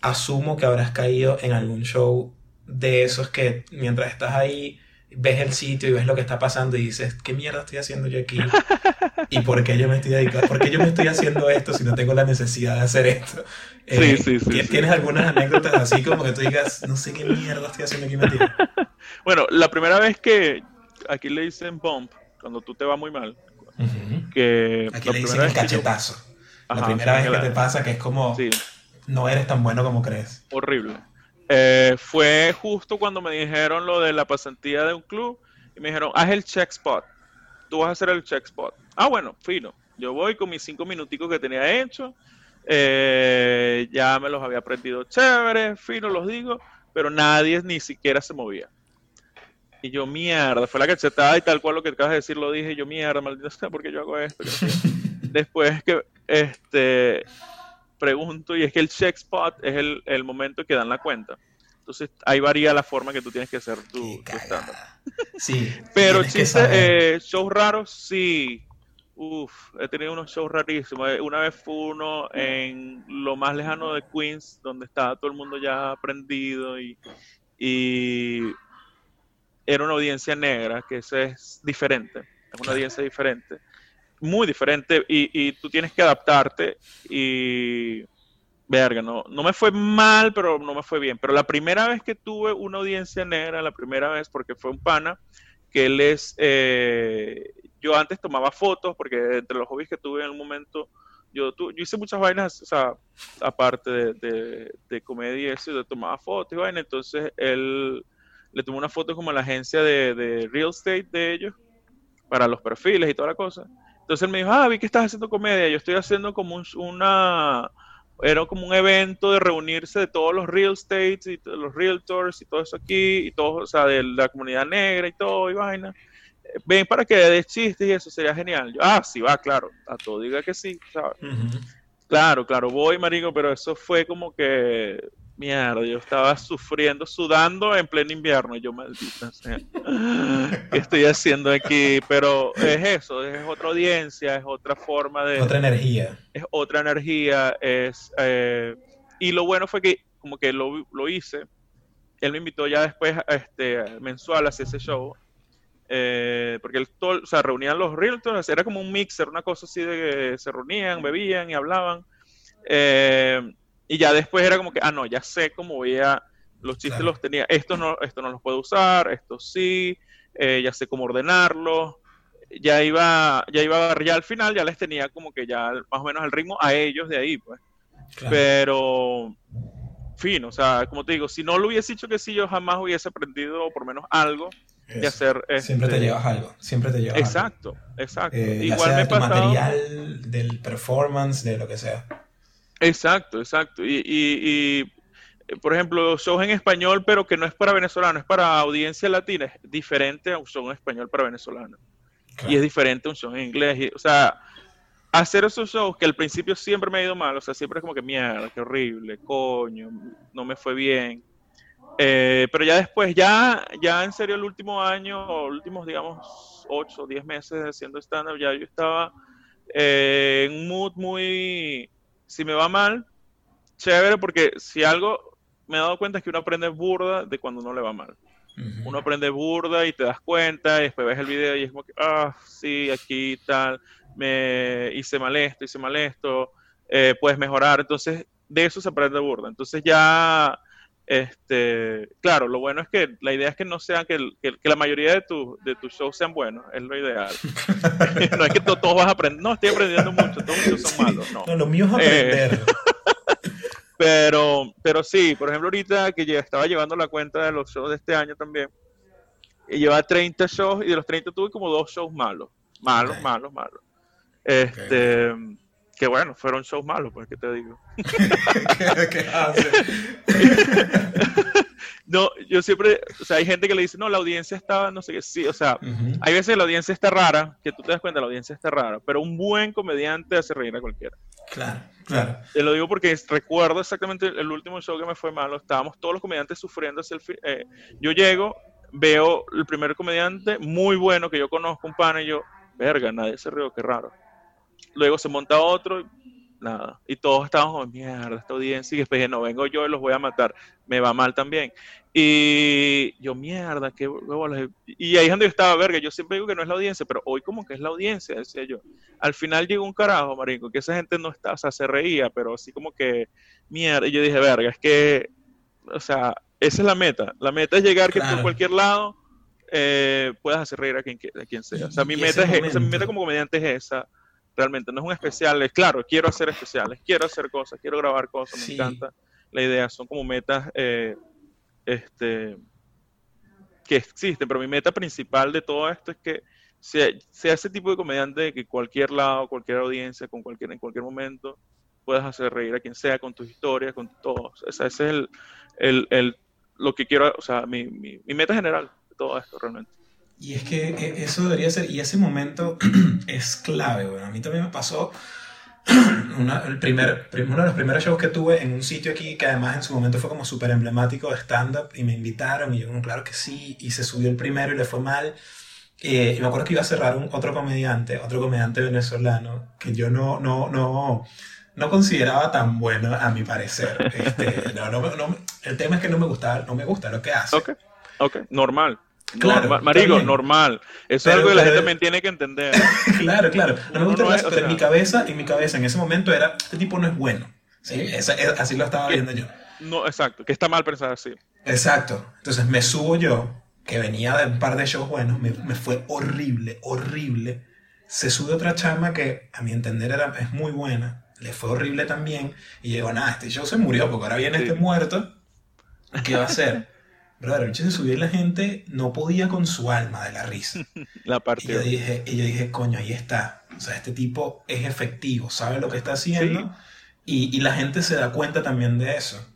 asumo que habrás caído en algún show de esos que mientras estás ahí ves el sitio y ves lo que está pasando y dices, ¿qué mierda estoy haciendo yo aquí? ¿Y por qué yo me estoy dedicando? ¿Por qué yo me estoy haciendo esto si no tengo la necesidad de hacer esto? Sí, sí, eh, sí, ¿Tienes algunas anécdotas así como que tú digas, no sé qué mierda estoy haciendo aquí metido? Bueno, la primera vez que aquí le dicen bump, cuando tú te vas muy mal, que... Aquí le dicen el cachetazo. la primera vez que te pasa que es como, no eres tan bueno como crees. Horrible. Eh, fue justo cuando me dijeron lo de la pasantía de un club y me dijeron, haz el check spot. Tú vas a hacer el check spot. Ah, bueno, fino. Yo voy con mis cinco minuticos que tenía hecho. Eh, ya me los había aprendido chévere, fino, los digo, pero nadie ni siquiera se movía. Y yo, mierda, fue la cachetada y tal cual lo que acabas de decir lo dije. Yo, mierda, maldita sea, ¿por qué yo hago esto? Después que, este, pregunto y es que el check spot es el, el momento que dan la cuenta. Entonces ahí varía la forma que tú tienes que hacer tu, estándar. Sí. Pero chistes, eh, shows raros, sí. Uf, he tenido unos shows rarísimos. Eh, una vez fue uno en lo más lejano de Queens, donde estaba todo el mundo ya aprendido y, y era una audiencia negra, que eso es diferente, es una audiencia diferente muy diferente y, y, tú tienes que adaptarte y verga, no, no me fue mal, pero no me fue bien. Pero la primera vez que tuve una audiencia negra, la primera vez, porque fue un pana, que él es, eh, yo antes tomaba fotos, porque entre los hobbies que tuve en un momento, yo, yo hice muchas vainas, o sea, aparte de, de, comedia y eso, yo tomaba fotos y vainas, entonces él le tomó una foto como a la agencia de, de real estate de ellos, para los perfiles y toda la cosa. Entonces él me dijo, ah, vi que estás haciendo comedia, yo estoy haciendo como una, era como un evento de reunirse de todos los real estates y los realtors y todo eso aquí, y todo, o sea, de la comunidad negra y todo, y vaina. Ven para que de chistes y eso sería genial. Yo, ah, sí, va, claro, a todo diga que sí, ¿sabes? Claro, claro, voy, marico, pero eso fue como que Mierda, yo estaba sufriendo, sudando en pleno invierno. Yo, maldita sea, ¿qué estoy haciendo aquí? Pero es eso, es otra audiencia, es otra forma de... Otra energía. Es otra energía, es... Eh, y lo bueno fue que como que lo, lo hice. Él me invitó ya después este, mensual a hacer ese show. Eh, porque él todo, o sea, reunían los realtors, era como un mixer, una cosa así de que se reunían, bebían y hablaban. Eh, y ya después era como que, ah, no, ya sé cómo voy a, los chistes los tenía, esto no, esto no los puedo usar, esto sí, eh, ya sé cómo ordenarlos, ya iba, ya iba, ya al final ya les tenía como que ya más o menos el ritmo a ellos de ahí, pues. Pero, fin, o sea, como te digo, si no lo hubiese dicho que sí, yo jamás hubiese aprendido por menos algo de hacer. siempre te este, llevas algo, siempre te llevas exacto, algo. Exacto, exacto. Eh, Igual me material, del performance, de lo que sea. Exacto, exacto. Y, y, y, por ejemplo, shows en español, pero que no es para venezolanos, es para audiencia latina, es diferente a un show en español para venezolanos. Y es diferente a un show en inglés. o sea, hacer esos shows que al principio siempre me ha ido mal, o sea, siempre es como que mierda, qué horrible, coño, no me fue bien. Eh, pero ya después, ya, ya en serio, el último año, o últimos, digamos, 8 o 10 meses haciendo stand-up, ya yo estaba eh, en un mood muy si me va mal, chévere, porque si algo me he dado cuenta es que uno aprende burda de cuando no le va mal. Uno aprende burda y te das cuenta, y después ves el video y es como que, ah, sí, aquí tal, me hice mal esto, hice mal esto, eh, puedes mejorar. Entonces, de eso se aprende burda. Entonces ya este, claro, lo bueno es que la idea es que no sean, que, la mayoría de, tu, de tus shows sean buenos, es lo ideal. no es que todos vas a aprender, no, estoy aprendiendo mucho, todos mis shows son malos, no. No, lo mío es aprender. Eh, pero, pero sí, por ejemplo, ahorita que ya estaba llevando la cuenta de los shows de este año también, y lleva 30 shows y de los 30 tuve como dos shows malos, malos, malos, malos. Este, que bueno, fueron shows malos, pues, ¿qué te digo? ¿Qué, hace? no, yo siempre, o sea, hay gente que le dice, no, la audiencia estaba, no sé qué, sí, o sea, hay veces la audiencia está rara, que tú te das cuenta, la audiencia está rara, pero un buen comediante hace reír a cualquiera. Claro, claro. Te lo digo porque recuerdo exactamente el último show que me fue malo, estábamos todos los comediantes sufriendo hacia el eh, yo llego, veo el primer comediante muy bueno que yo conozco, un pana, y yo, verga, nadie se rió, qué raro luego se monta otro, nada. Y todos estábamos como, mierda, esta audiencia. Y después dije, no, vengo yo y los voy a matar. Me va mal también. Y yo, mierda, qué huevo. Y ahí es donde yo estaba, verga. Yo siempre digo que no es la audiencia, pero hoy como que es la audiencia, decía yo. Al final llegó un carajo, marico, que esa gente no está, o sea, se reía, pero así como que, mierda. Y yo dije, verga, es que, o sea, esa es la meta. La meta es llegar que por cualquier lado eh, puedas hacer reír a quien, a quien sea. O sea, mi meta, es, mi meta como comediante es esa realmente no es un especial, es claro, quiero hacer especiales, quiero hacer cosas, quiero grabar cosas, me encanta la idea, son como metas eh, este, que existen, pero mi meta principal de todo esto es que sea, sea, ese tipo de comediante de que cualquier lado, cualquier audiencia, con cualquier, en cualquier momento puedas hacer reír a quien sea con tus historias, con todo. ese es el, el, el, lo que quiero, o sea, mi, mi, mi meta general de todo esto realmente. Y es que e, eso debería ser, y ese momento es clave, bueno, a mí también me pasó el primer, uno de los primeros shows que tuve en un sitio aquí que además en su momento fue como súper emblemático de stand-up y me invitaron y yo, claro que sí, y se subió el primero y le fue mal. Eh, y me acuerdo que iba a cerrar un, otro comediante, otro comediante venezolano, que yo no, no, no, no consideraba tan bueno a mi parecer. Este, no, no, el tema es que no me gusta, no me gusta lo que hace. Ok, ok, normal. Claro, Marigo, normal. Eso es algo que la gente también tiene que entender. claro, claro. No me gusta en mi cabeza, en mi cabeza en ese momento era, este tipo no es bueno. O Sí, así lo estaba viendo yo. No, exacto, que está mal pensar así. Exacto. Entonces me subo yo, que venía de un par de shows buenos, me, fue horrible, horrible. Se sube otra chama que a mi entender era, es muy buena, le fue horrible también. Y llegó, nada, este show se murió porque ahora viene este muerto. ¿Qué va a hacer? Se subió y la gente no podía con su alma de la risa. La parte. Y yo dije, y yo dije, coño, ahí está. O sea, este tipo es efectivo, sabe lo que está haciendo. Y, y, la gente se da cuenta también de eso.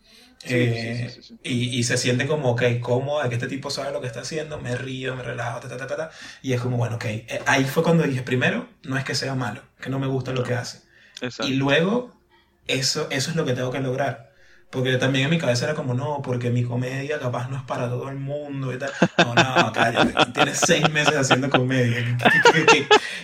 Eh, y, y, se siente como, ok, cómodo de que este tipo sabe lo que está haciendo, me río, me relajo, ta, ta, ta, ta, y es como, bueno, ok, eh, ahí fue cuando dije, primero, no es que sea malo, que no me gusta lo que hace. Y luego, eso, eso es lo que tengo que lograr. Porque también en mi cabeza era como, no, porque mi comedia capaz no es para todo el mundo y tal. No, no, cállate, tienes seis meses haciendo comedia.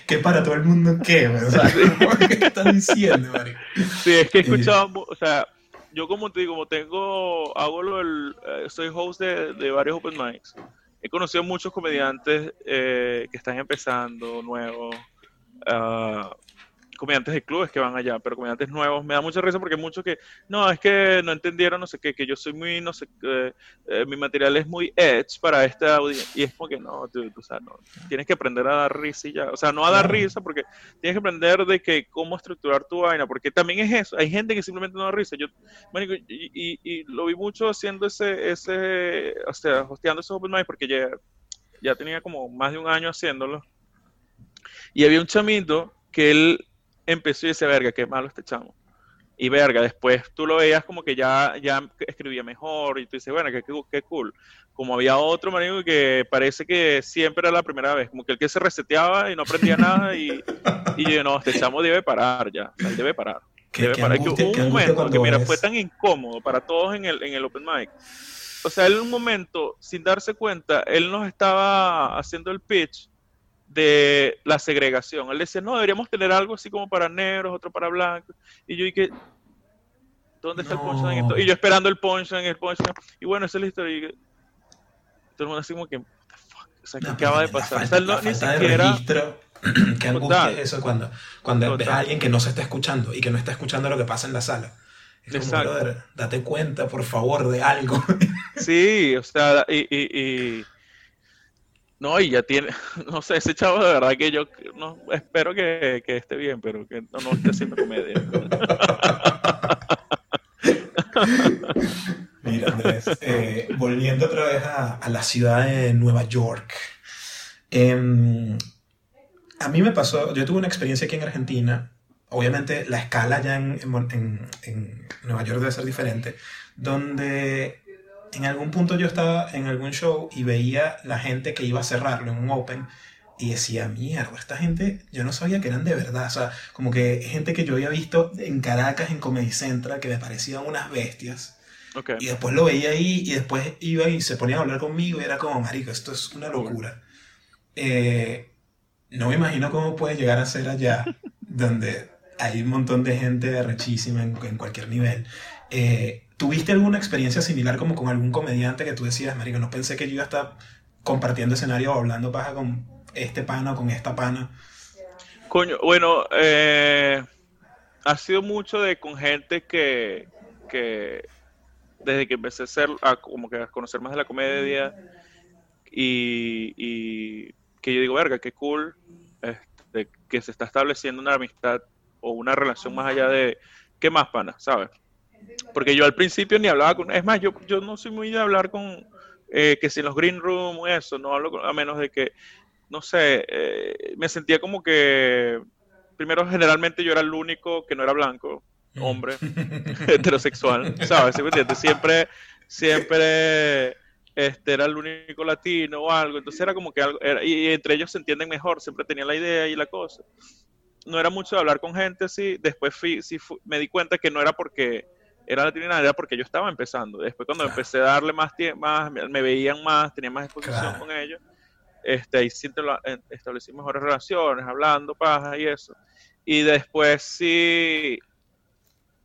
¿Qué, para todo el mundo qué? O sea, ¿qué estás diciendo, Mario? Sí, es que he escuchado, o sea, yo como te digo, como tengo, hago lo del, eh, soy host de, de varios open mics, he conocido muchos comediantes eh, que están empezando, nuevos, uh, comediantes de clubes que van allá, pero comediantes nuevos, me da mucha risa porque muchos que, no, es que no entendieron, no sé qué, que yo soy muy, no sé, eh, mi material es muy edge para esta audiencia, y es como que no, tú, o sea, no, tienes que aprender a dar risa y ya, o sea, no a dar risa porque tienes que aprender de que cómo estructurar tu vaina, porque también es eso, hay gente que simplemente no da risa, yo, y, y, lo vi mucho haciendo ese, ese, o sea, hosteando esos open mic porque ya, ya tenía como más de un año haciéndolo, y había un chamito que él empezó y dice, verga, qué malo este chamo. Y verga, después tú lo veías como que ya, ya escribía mejor y tú dices, bueno, qué, qué, cool. Como había otro marido que parece que siempre era la primera vez, como que el que se reseteaba y no aprendía nada y, y yo, no, este chamo debe parar ya, él debe parar. Debe parar. que hubo un momento que, mira, fue tan incómodo para todos en el, en el open mic. O sea, él en un momento, sin darse cuenta, él nos estaba haciendo el pitch de la segregación. Él decía, no, deberíamos tener algo así como para negros, otro para blancos. Y yo dije, ¿dónde está el punchline? Y yo esperando el punchline, el punchline. Y bueno, esa es la historia. Y todo el mundo así como que, o sea, ¿qué acaba de pasar? Falta, o sea, ni siquiera... Registro, que angustia eso cuando, cuando ves a alguien que no se está escuchando y que no está escuchando lo que pasa en la sala. Es como, brother, date cuenta, por favor, de algo. Sí, o sea, y, y, y no, y ya tiene, no sé, ese chavo de verdad que yo no, espero que, que esté bien, pero que no, no esté haciendo comedia. Mira, Andrés, eh, volviendo otra vez a, a, la ciudad de Nueva York. Eh, a mí me pasó, yo tuve una experiencia aquí en Argentina, obviamente la escala ya en, en, en Nueva York debe ser diferente, donde en algún punto yo estaba en algún show y veía la gente que iba a cerrarlo en un open y decía, mierda, esta gente, yo no sabía que eran de verdad. O sea, como que gente que yo había visto en Caracas, en Comedy Central, que me parecían unas bestias. Y después lo veía ahí y después iba y se ponía a hablar conmigo y era como, marico, esto es una locura. Eh, no me imagino cómo puede llegar a ser allá, donde hay un montón de gente rechísima en, en cualquier nivel. Eh, ¿Tuviste alguna experiencia similar como con algún comediante que tú decías, marico, no pensé que yo iba a estar compartiendo escenario o hablando paja con este pana o con esta pana? Coño, bueno, eh, ha sido mucho de con gente que, que desde que empecé a, ser, a, como que a conocer más de la comedia y, que yo digo, verga, qué cool este, que se está estableciendo una amistad o una relación más allá de, ¿qué más pana? ¿Sabes? Porque yo al principio ni hablaba con... Es más, yo, yo no soy muy de hablar con... Eh, que si en los green room o eso, no hablo a menos de que, no sé, eh, me sentía como que... Primero, generalmente yo era el único que no era blanco, hombre, heterosexual, ¿sabes? Siempre, siempre este, era el único latino o algo, entonces era como que algo, y entre ellos se entienden mejor, siempre tenía la idea y la cosa. No era mucho de hablar con gente así, después fui, sí, me di cuenta que no era porque era la era porque yo estaba empezando. Después cuando empecé a darle más tiempo, más, me veían más, tenía más exposición con ellos, este, ahí sí establecí mejores relaciones, hablando, paja y eso. Y después sí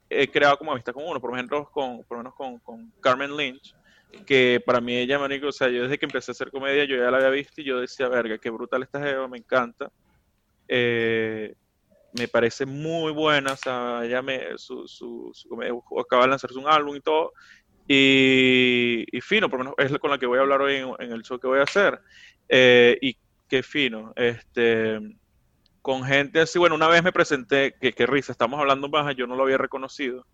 he creado como amistad con uno, por ejemplo, con, por lo menos con, con Carmen Lynch, que para mí ella, manico, o sea, yo desde que empecé a hacer comedia, yo ya la había visto y yo decía, verga, qué brutal esta jeva, me encanta. Eh, me parece muy buena, o sea, ella me, su, su, su acaba de lanzarse un álbum y todo, y, fino, por lo menos es con la que voy a hablar hoy en, el show que voy a hacer, eh, y qué fino, este, con gente así, bueno, una vez me presenté, que, qué risa, estamos hablando más, yo no lo había reconocido,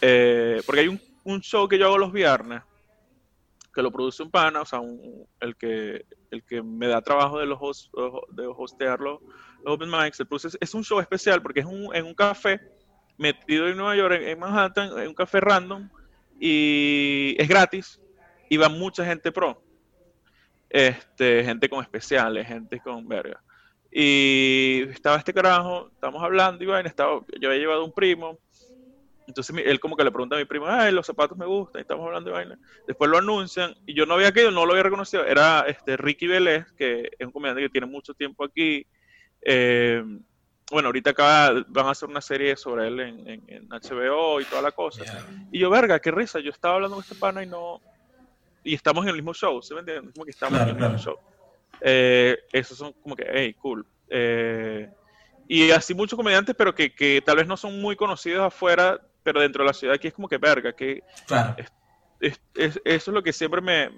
eh, porque hay un, un, show que yo hago los viernes, que lo produce un pana, o sea, el, que, el que me da trabajo de, los de hostear los, Open Mics, el es, un show especial porque es un, en un café metido en Nueva York, en, Manhattan, en un café random, y es gratis, y va mucha gente pro. Este, gente con especiales, gente con verga. Y estaba este carajo, estamos hablando, y bueno, estaba, yo había llevado un primo, entonces él como que le pregunta a mi primo, ay, los zapatos me gustan, y estamos hablando de vaina. Después lo anuncian, y yo no había quedado, no lo había reconocido, era este Ricky Vélez, que es un comediante que tiene mucho tiempo aquí, eh, bueno, ahorita acá van a hacer una serie sobre él en, HBO y toda la cosa. Y yo, verga, qué risa, yo estaba hablando con este pana y no... Y estamos en el mismo show, ¿se me entiende? Como que estamos en el mismo show. Eh, esos son como que, hey, cool. Eh, y así muchos comediantes, pero que, que, tal vez no son muy conocidos afuera, pero dentro de la ciudad aquí es como que verga, que claro. eso es lo que siempre me,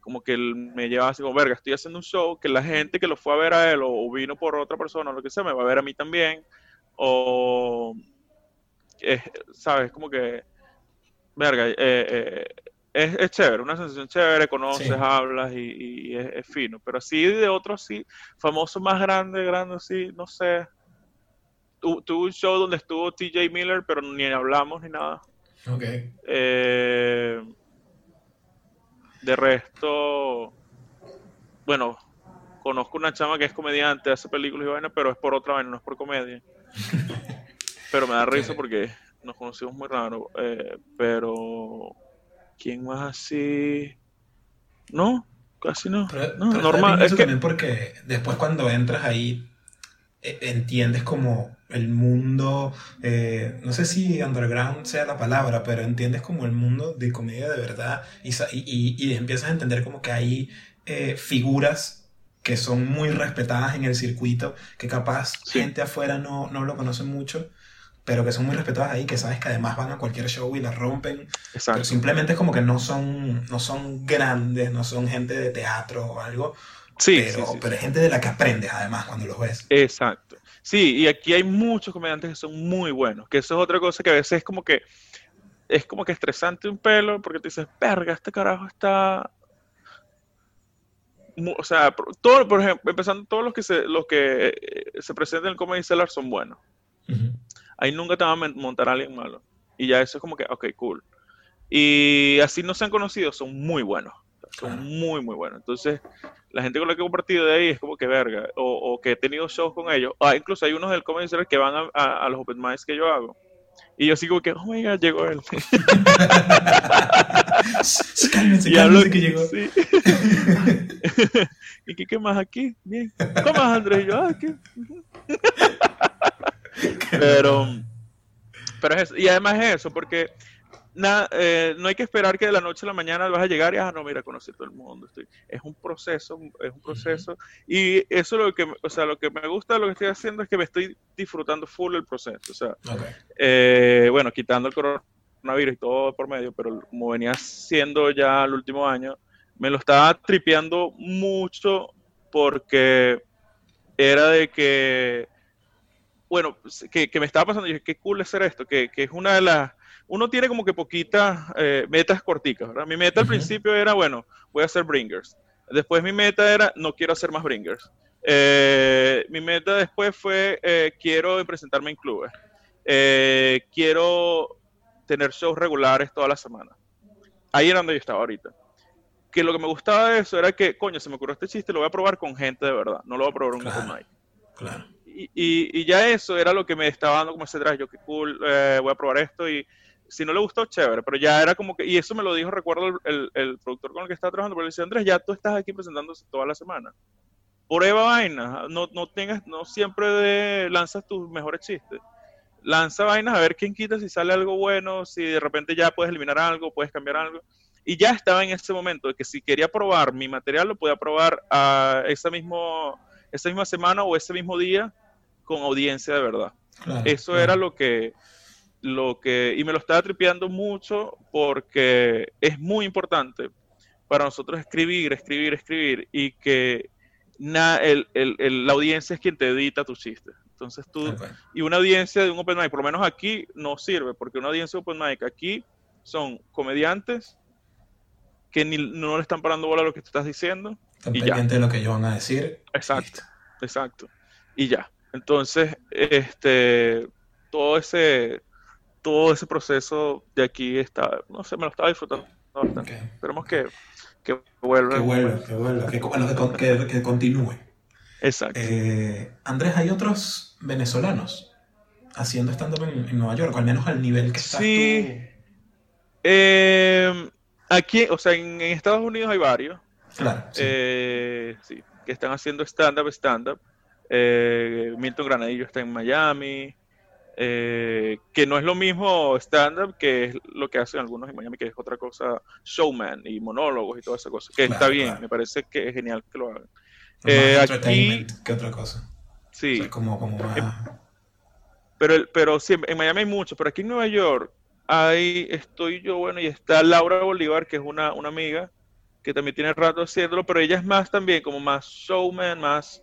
como que me llevaba así como, verga, estoy haciendo un show que la gente que lo fue a ver a él o, vino por otra persona o lo que sea, me va a ver a mí también. O, ¿sabes? Como que, verga, eh, eh, es, es, chévere, una sensación chévere, conoces, hablas y, es, fino. Pero así de otros, sí, famoso más grande, grande, sí, no sé. Tuve un show donde estuvo TJ Miller, pero ni hablamos ni nada. Ok. Eh, de resto, bueno, conozco una chama que es comediante, hace películas y vaina, pero es por otra vaina, no es por comedia. pero me da risa porque nos conocimos muy raro. Eh, pero, ¿quién más así? No, casi no. no normal. Es que... también porque después cuando entras ahí, entiendes como el mundo, eh, no sé si underground sea la palabra, pero entiendes como el mundo de comedia de verdad y, y, empiezas a entender como que hay eh, figuras que son muy respetadas en el circuito, que capaz gente afuera no, no lo conoce mucho, pero que son muy respetadas ahí, que sabes que además van a cualquier show y la rompen. Pero simplemente es como que no son, no son grandes, no son gente de teatro o algo. Sí, pero, pero es gente de la que aprendes además cuando los ves. Exacto. Sí, y aquí hay muchos comediantes que son muy buenos, que eso es otra cosa que a veces es como que es como que estresante un pelo porque te dices, verga, este carajo está o sea, todo, por ejemplo, empezando todos los que se, los que eh, se presentan en el Comedy Cellar son buenos. Ahí nunca te va a montar a alguien malo. Y ya eso es como que, ok, cool. Y así no se han conocido, son muy buenos. Son muy, muy buenos. Entonces, la gente con la que he compartido de ahí es como que verga, o, que he tenido shows con ellos. Ah, incluso hay unos del Comedy que van a, los open mics que yo hago. Y yo sigo que, oh my god, llegó él. cálmense, cálmense que llegó. ¿Y qué, qué, más aquí? Bien. ¿Cómo más, Andrés? Y yo, ah, aquí. pero, pero es eso. Y además es eso, porque eh, no hay que esperar que de la noche a la mañana vas a llegar y, ah, no, mira, conocí todo el mundo. Estoy, es un proceso, es un proceso. Y eso lo que, o sea, lo que me gusta de lo que estoy haciendo es que me estoy disfrutando full el proceso. O sea, eh, bueno, quitando el coronavirus y todo por medio, pero como venía siendo ya el último año, me lo estaba tripeando mucho porque era de que, bueno, que, me estaba pasando, y dije, qué cool es hacer esto, que, que es una de las uno tiene como que poquitas eh, metas corticas, ¿verdad? Mi meta al principio era, bueno, voy a hacer bringers. Después mi meta era, no quiero hacer más bringers. Eh, mi meta después fue, eh, quiero presentarme en clubes. quiero tener shows regulares toda la semana. Ahí era donde yo estaba ahorita. Que lo que me gustaba de eso era que, coño, se me ocurrió este chiste, lo voy a probar con gente de verdad, no lo voy a probar un claro, Claro. Y, y, ya eso era lo que me estaba dando como ese drive, yo qué cool, voy a probar esto y si no le gustó, chévere, pero ya era como que, y eso me lo dijo, recuerdo el, el, productor con el que estaba trabajando, pero le decía, Andrés, ya tú estás aquí presentándose toda la semana. Prueba vainas, no, no tengas, no siempre de, lanzas tus mejores chistes. Lanza vainas a ver quién quita si sale algo bueno, si de repente ya puedes eliminar algo, puedes cambiar algo. Y ya estaba en ese momento de que si quería probar mi material, lo podía probar a esa, mismo, esa misma semana o ese mismo día con audiencia de verdad. Eso era lo que, lo que, y me lo estaba tripeando mucho porque es muy importante para nosotros escribir, escribir, escribir y que na, el, el, la audiencia es quien te edita tu chiste. Entonces tú, y una audiencia de un open mic, por lo menos aquí no sirve, porque una audiencia de open mic aquí son comediantes que ni, no le están parando bola a lo que tú estás diciendo. Están pendientes de lo que ellos van a decir. Exacto, exacto. Y ya. Entonces, este, todo ese, todo ese proceso de aquí está, no sé, me lo estaba disfrutando bastante. Esperemos que, que vuelva. Que vuelva, que vuelva, que, bueno, que, continúe. Exacto. Eh, Andrés, ¿hay otros venezolanos haciendo stand-up en, Nueva York? al menos al nivel que estás sí. Eh, aquí, o sea, en, Estados Unidos hay varios. Claro. Sí. Eh, sí que están haciendo stand-up, stand-up. Eh, Milton Granadillo está en Miami, eh, que no es lo mismo stand-up que es lo que hacen algunos en Miami, que es otra cosa, showman y monólogos y toda esa cosa, que está bien, me parece que es genial que lo hagan. Eh, aquí, que otra cosa. Sí. como, como pero, pero sí, en Miami hay mucho, pero aquí en Nueva York ahí estoy yo, bueno, y está Laura Bolívar, que es una, una amiga, que también tiene rato haciéndolo, pero ella es más también, como más showman, más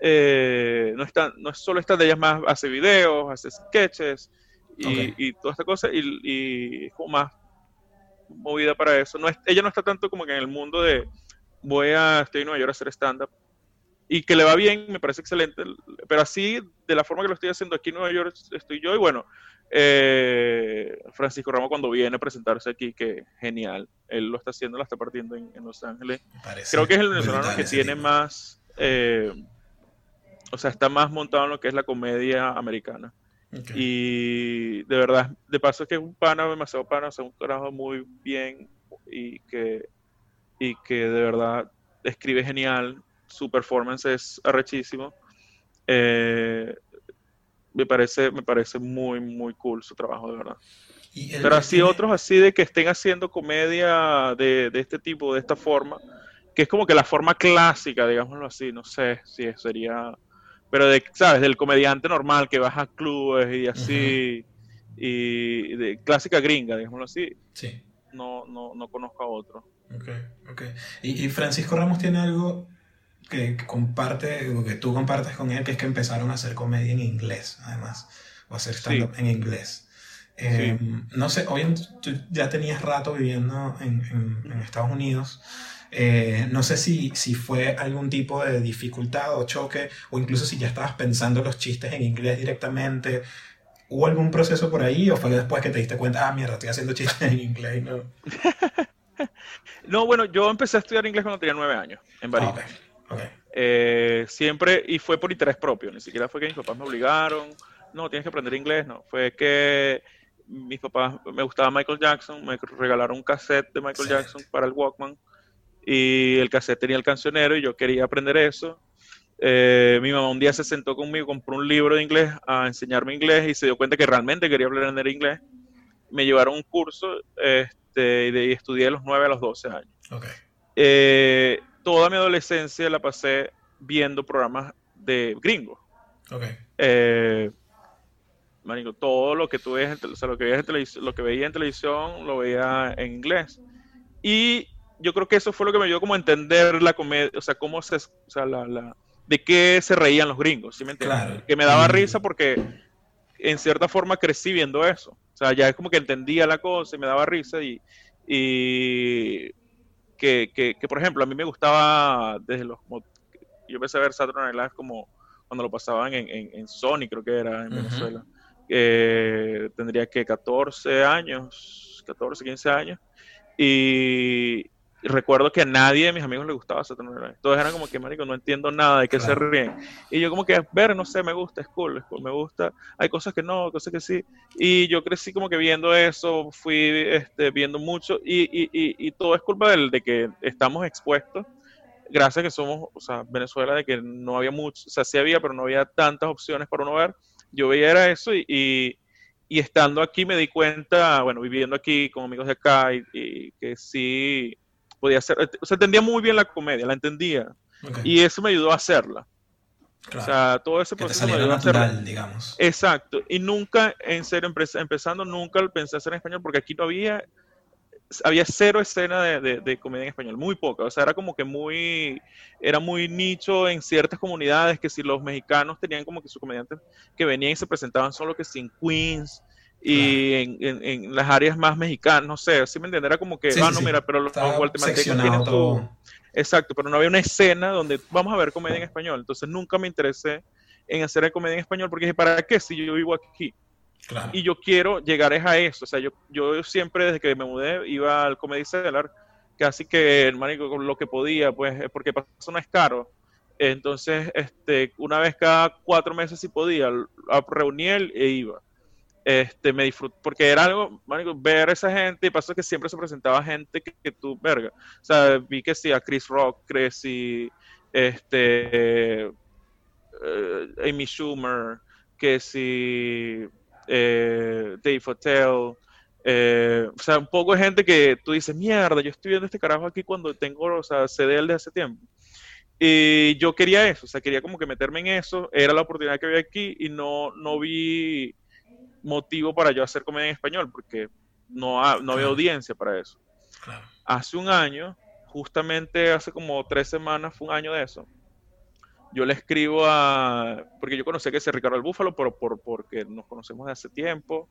eh, no, está, no es solo esta de ellas más, hace videos, hace sketches y, toda esta cosa, y, es como más movida para eso. No es, ella no está tanto como que en el mundo de voy a, estoy en Nueva York a hacer stand-up, y que le va bien, me parece excelente, pero así, de la forma que lo estoy haciendo aquí en Nueva York, estoy yo, y bueno, eh, Francisco Ramos cuando viene a presentarse aquí, que genial, él lo está haciendo, la está partiendo en, Los Ángeles. Creo que es el venezolano que tiene más... Eh, o sea, está más montado en lo que es la comedia americana. Y de verdad, de paso es que es un pana, demasiado pana, o sea, un trabajo muy bien y que, y que de verdad escribe genial, su performance es arrechísimo. Eh, me parece, me parece muy, muy cool su trabajo, de verdad. Pero así otros así de que estén haciendo comedia de, de, este tipo, de esta forma, que es como que la forma clásica, digámoslo así, no sé si sería pero de, ¿sabes? Del comediante normal que baja a clubes y así, y de clásica gringa, digámoslo así. Sí. No, no, no conozco a otro. Ok, ok. Y, Francisco Ramos tiene algo que comparte, o que tú compartes con él, que es que empezaron a hacer comedia en inglés, además, o hacer stand-up en inglés. Eh, no sé, hoy tú ya tenías rato viviendo en, en, en Estados Unidos. Eh, no sé si, si fue algún tipo de dificultad o choque, o incluso si ya estabas pensando los chistes en inglés directamente. ¿Hubo algún proceso por ahí o fue después que te diste cuenta, ah, mierda, estoy haciendo chistes en inglés? No, no bueno, yo empecé a estudiar inglés cuando tenía nueve años, en Barita. Eh, siempre, y fue por interés propio, ni siquiera fue que mis papás me obligaron, no, tienes que aprender inglés, no, fue que mis papás, me gustaba Michael Jackson, me regalaron un cassette de Michael Jackson para el Walkman y el cassette tenía el cancionero y yo quería aprender eso. Eh, mi mamá un día se sentó conmigo, compró un libro de inglés a enseñarme inglés y se dio cuenta que realmente quería aprender inglés. Me llevaron un curso este, y estudié de los 9 a los 12 años. Eh, toda mi adolescencia la pasé viendo programas de gringos. Eh, todo lo que tú ves, o sea, lo que veías en lo que veía en televisión lo veía en inglés. Y yo creo que eso fue lo que me ayudó como a entender la comedia, o sea, cómo se, o sea, la, la, de qué se reían los gringos, ¿sí me entiendes? Que me daba risa porque en cierta forma crecí viendo eso. O sea, ya es como que entendía la cosa y me daba risa y, y que, que, que, por ejemplo, a mí me gustaba desde los... Yo empecé a ver Saturday Night Live como cuando lo pasaban en, en, Sony, creo que era en Venezuela. Eh, tendría que 14 años, 14, 15 años. Y, recuerdo que a nadie de mis amigos le gustaba Saturday Night Todos eran como que, marico, no entiendo nada, de qué se ríen. Y yo como que, ver, no sé, me gusta, es cool, es cool, me gusta. Hay cosas que no, cosas que sí. Y yo crecí como que viendo eso, fui este, viendo mucho y, y, y, todo es culpa del, de que estamos expuestos. Gracias a que somos, o sea, Venezuela, de que no había mucho, o sea, sí había, pero no había tantas opciones para uno ver. Yo veía era eso y, y estando aquí me di cuenta, bueno, viviendo aquí con amigos de acá y que sí podía hacer, o sea, entendía muy bien la comedia, la entendía. Y eso me ayudó a hacerla. O sea, todo ese proceso me natural, digamos. Exacto. Y nunca, en serio, empezando, nunca pensé hacer en español porque aquí no había había cero escena de, de, comedia en español, muy poca, o sea, era como que muy, era muy nicho en ciertas comunidades, que si los mexicanos tenían como que sus comediantes que venían y se presentaban solo que sin Queens, y en, en, las áreas más mexicanas, no sé, así me entiendes, era como que, ah, no, mira, pero los, guatemaltecos tienen todo. Exacto, pero no había una escena donde vamos a ver comedia en español, entonces nunca me interesé en hacer comedia en español, porque dije, ¿para qué si yo vivo aquí? Y yo quiero llegar a eso. O sea, yo, yo siempre desde que me mudé iba al Comedy Cellar, casi que, hermano, con lo que podía, pues, porque paso no es caro. Entonces, este, una vez cada cuatro meses si podía, reunía e iba. Este, me disfruto, porque era algo, ver a esa gente, y pasó que siempre se presentaba gente que, tú, verga. O sea, vi que sí, a Chris Rock, crecí, este, eh, Amy Schumer, que si eh, Dave Hotel, eh, o sea, un poco de gente que tú dices, mierda, yo estoy viendo este carajo aquí cuando tengo, o sea, CDL de hace tiempo. Y yo quería eso, o sea, quería como que meterme en eso, era la oportunidad que había aquí y no, no vi motivo para yo hacer comedia en español, porque no, no había audiencia para eso. Hace un año, justamente hace como tres semanas, fue un año de eso, yo le escribo a, porque yo conocí que ese Ricardo el Búfalo, por, por, porque nos conocemos de hace tiempo.